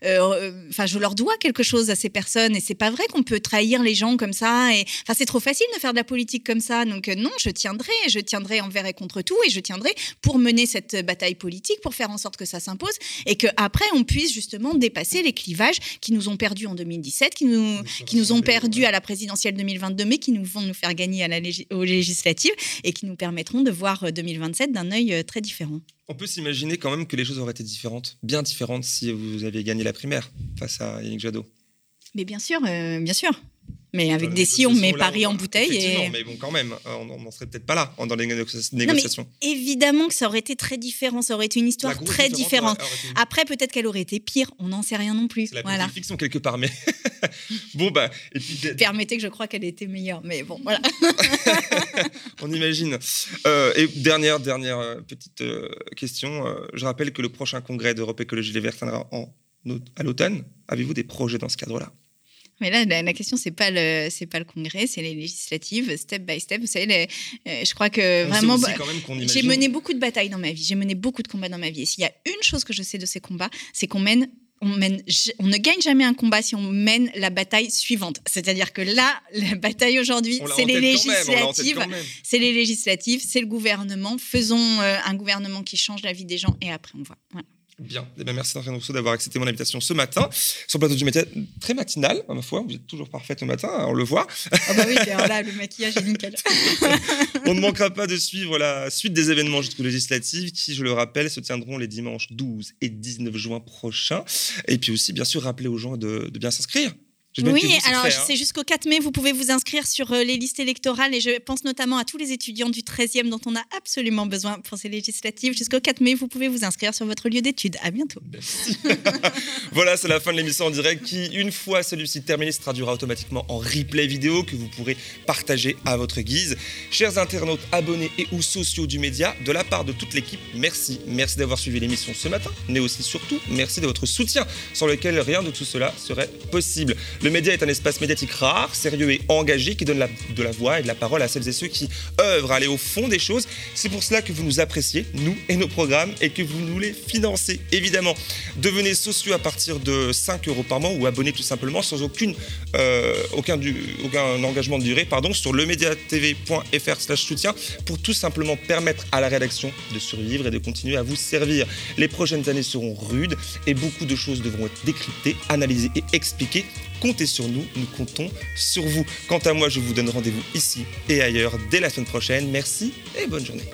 Speaker 14: Enfin, je leur dois quelque chose à ces personnes, et c'est pas vrai qu'on peut trahir les gens comme ça. Et enfin, c'est trop facile de faire de la politique comme ça. Donc non, je tiendrai, je tiendrai envers et contre tout, et je tiendrai pour mener cette bataille politique, pour faire en sorte que ça s'impose, et qu'après, on puisse justement dépasser les clivages qui nous ont perdus en 2017, qui nous, qui nous ont perdus à la présidentielle 2022, mais qui nous vont nous faire gagner à la aux législatives, et qui nous permettront de voir 2027 euh, d'un œil euh, très différent.
Speaker 13: On peut s'imaginer quand même que les choses auraient été différentes, bien différentes, si vous aviez gagné la primaire face à Yannick Jadot.
Speaker 14: Mais bien sûr, euh, bien sûr. Mais avec des si, on met Paris en bouteille. Et...
Speaker 13: mais bon, quand même, euh, on n'en serait peut-être pas là dans les négociations.
Speaker 14: évidemment que ça aurait été très différent, ça aurait été une histoire très différente. Après, peut-être qu'elle aurait été pire, on n'en sait rien non plus.
Speaker 13: C'est la voilà. fiction quelque part, mais bon, bah. Et puis...
Speaker 14: Permettez que je crois qu'elle était meilleure, mais bon, voilà.
Speaker 13: on imagine. Euh, et dernière, dernière euh, petite question. je rappelle que le prochain congrès d'Europe Écologie Les Verts tiendra en, à l'automne. Avez-vous des projets dans ce cadre-là?
Speaker 14: Mais là, la, question, c'est pas le, c'est pas le congrès, c'est les législatives, step by step. Vous savez, euh, je crois que vraiment, bah, j'ai mené beaucoup de batailles dans ma vie, j'ai mené beaucoup de combats dans ma vie. Et s'il y a une chose que je sais de ces combats, c'est qu'on mène on, mène, on ne gagne jamais un combat si on mène la bataille suivante. C'est-à-dire que là, la bataille aujourd'hui, c'est les législatives. C'est les législatives, c'est le gouvernement. Faisons euh, un gouvernement qui change la vie des gens et après on voit.
Speaker 13: Bien, eh bien merci André Rousseau d'avoir accepté mon invitation ce matin sur le plateau du métier très matinal, à ma foi. Vous êtes toujours parfaite au matin, hein, on le voit.
Speaker 14: Ah bah oui, là, le maquillage est nickel.
Speaker 13: on ne manquera pas de suivre la suite des événements jusqu'aux législatives qui, je le rappelle, se tiendront les dimanches 12 et 19 juin prochains. Et puis aussi, bien sûr, rappeler aux gens de, de bien s'inscrire
Speaker 14: oui, alors hein. c'est jusqu'au 4 mai, vous pouvez vous inscrire sur euh, les listes électorales et je pense notamment à tous les étudiants du 13e dont on a absolument besoin pour ces législatives. Jusqu'au 4 mai, vous pouvez vous inscrire sur votre lieu d'études. À bientôt.
Speaker 13: voilà, c'est la fin de l'émission en direct qui, une fois celui-ci terminé, se traduira automatiquement en replay vidéo que vous pourrez partager à votre guise. Chers internautes, abonnés et ou sociaux du média, de la part de toute l'équipe, merci. Merci d'avoir suivi l'émission ce matin, mais aussi surtout, merci de votre soutien sans lequel rien de tout cela serait possible. Le média est un espace médiatique rare, sérieux et engagé qui donne de la voix et de la parole à celles et ceux qui œuvrent à aller au fond des choses. C'est pour cela que vous nous appréciez, nous et nos programmes, et que vous nous les financez, évidemment. Devenez sociaux à partir de 5 euros par mois ou abonnez tout simplement sans aucune, euh, aucun, engagement de durée pardon, sur lemediatv.fr slash soutien pour tout simplement permettre à la rédaction de survivre et de continuer à vous servir. Les prochaines années seront rudes et beaucoup de choses devront être décryptées, analysées et expliquées comptez sur nous, nous comptons sur vous. Quant à moi, je vous donne rendez-vous ici et ailleurs dès la semaine prochaine. Merci et bonne journée.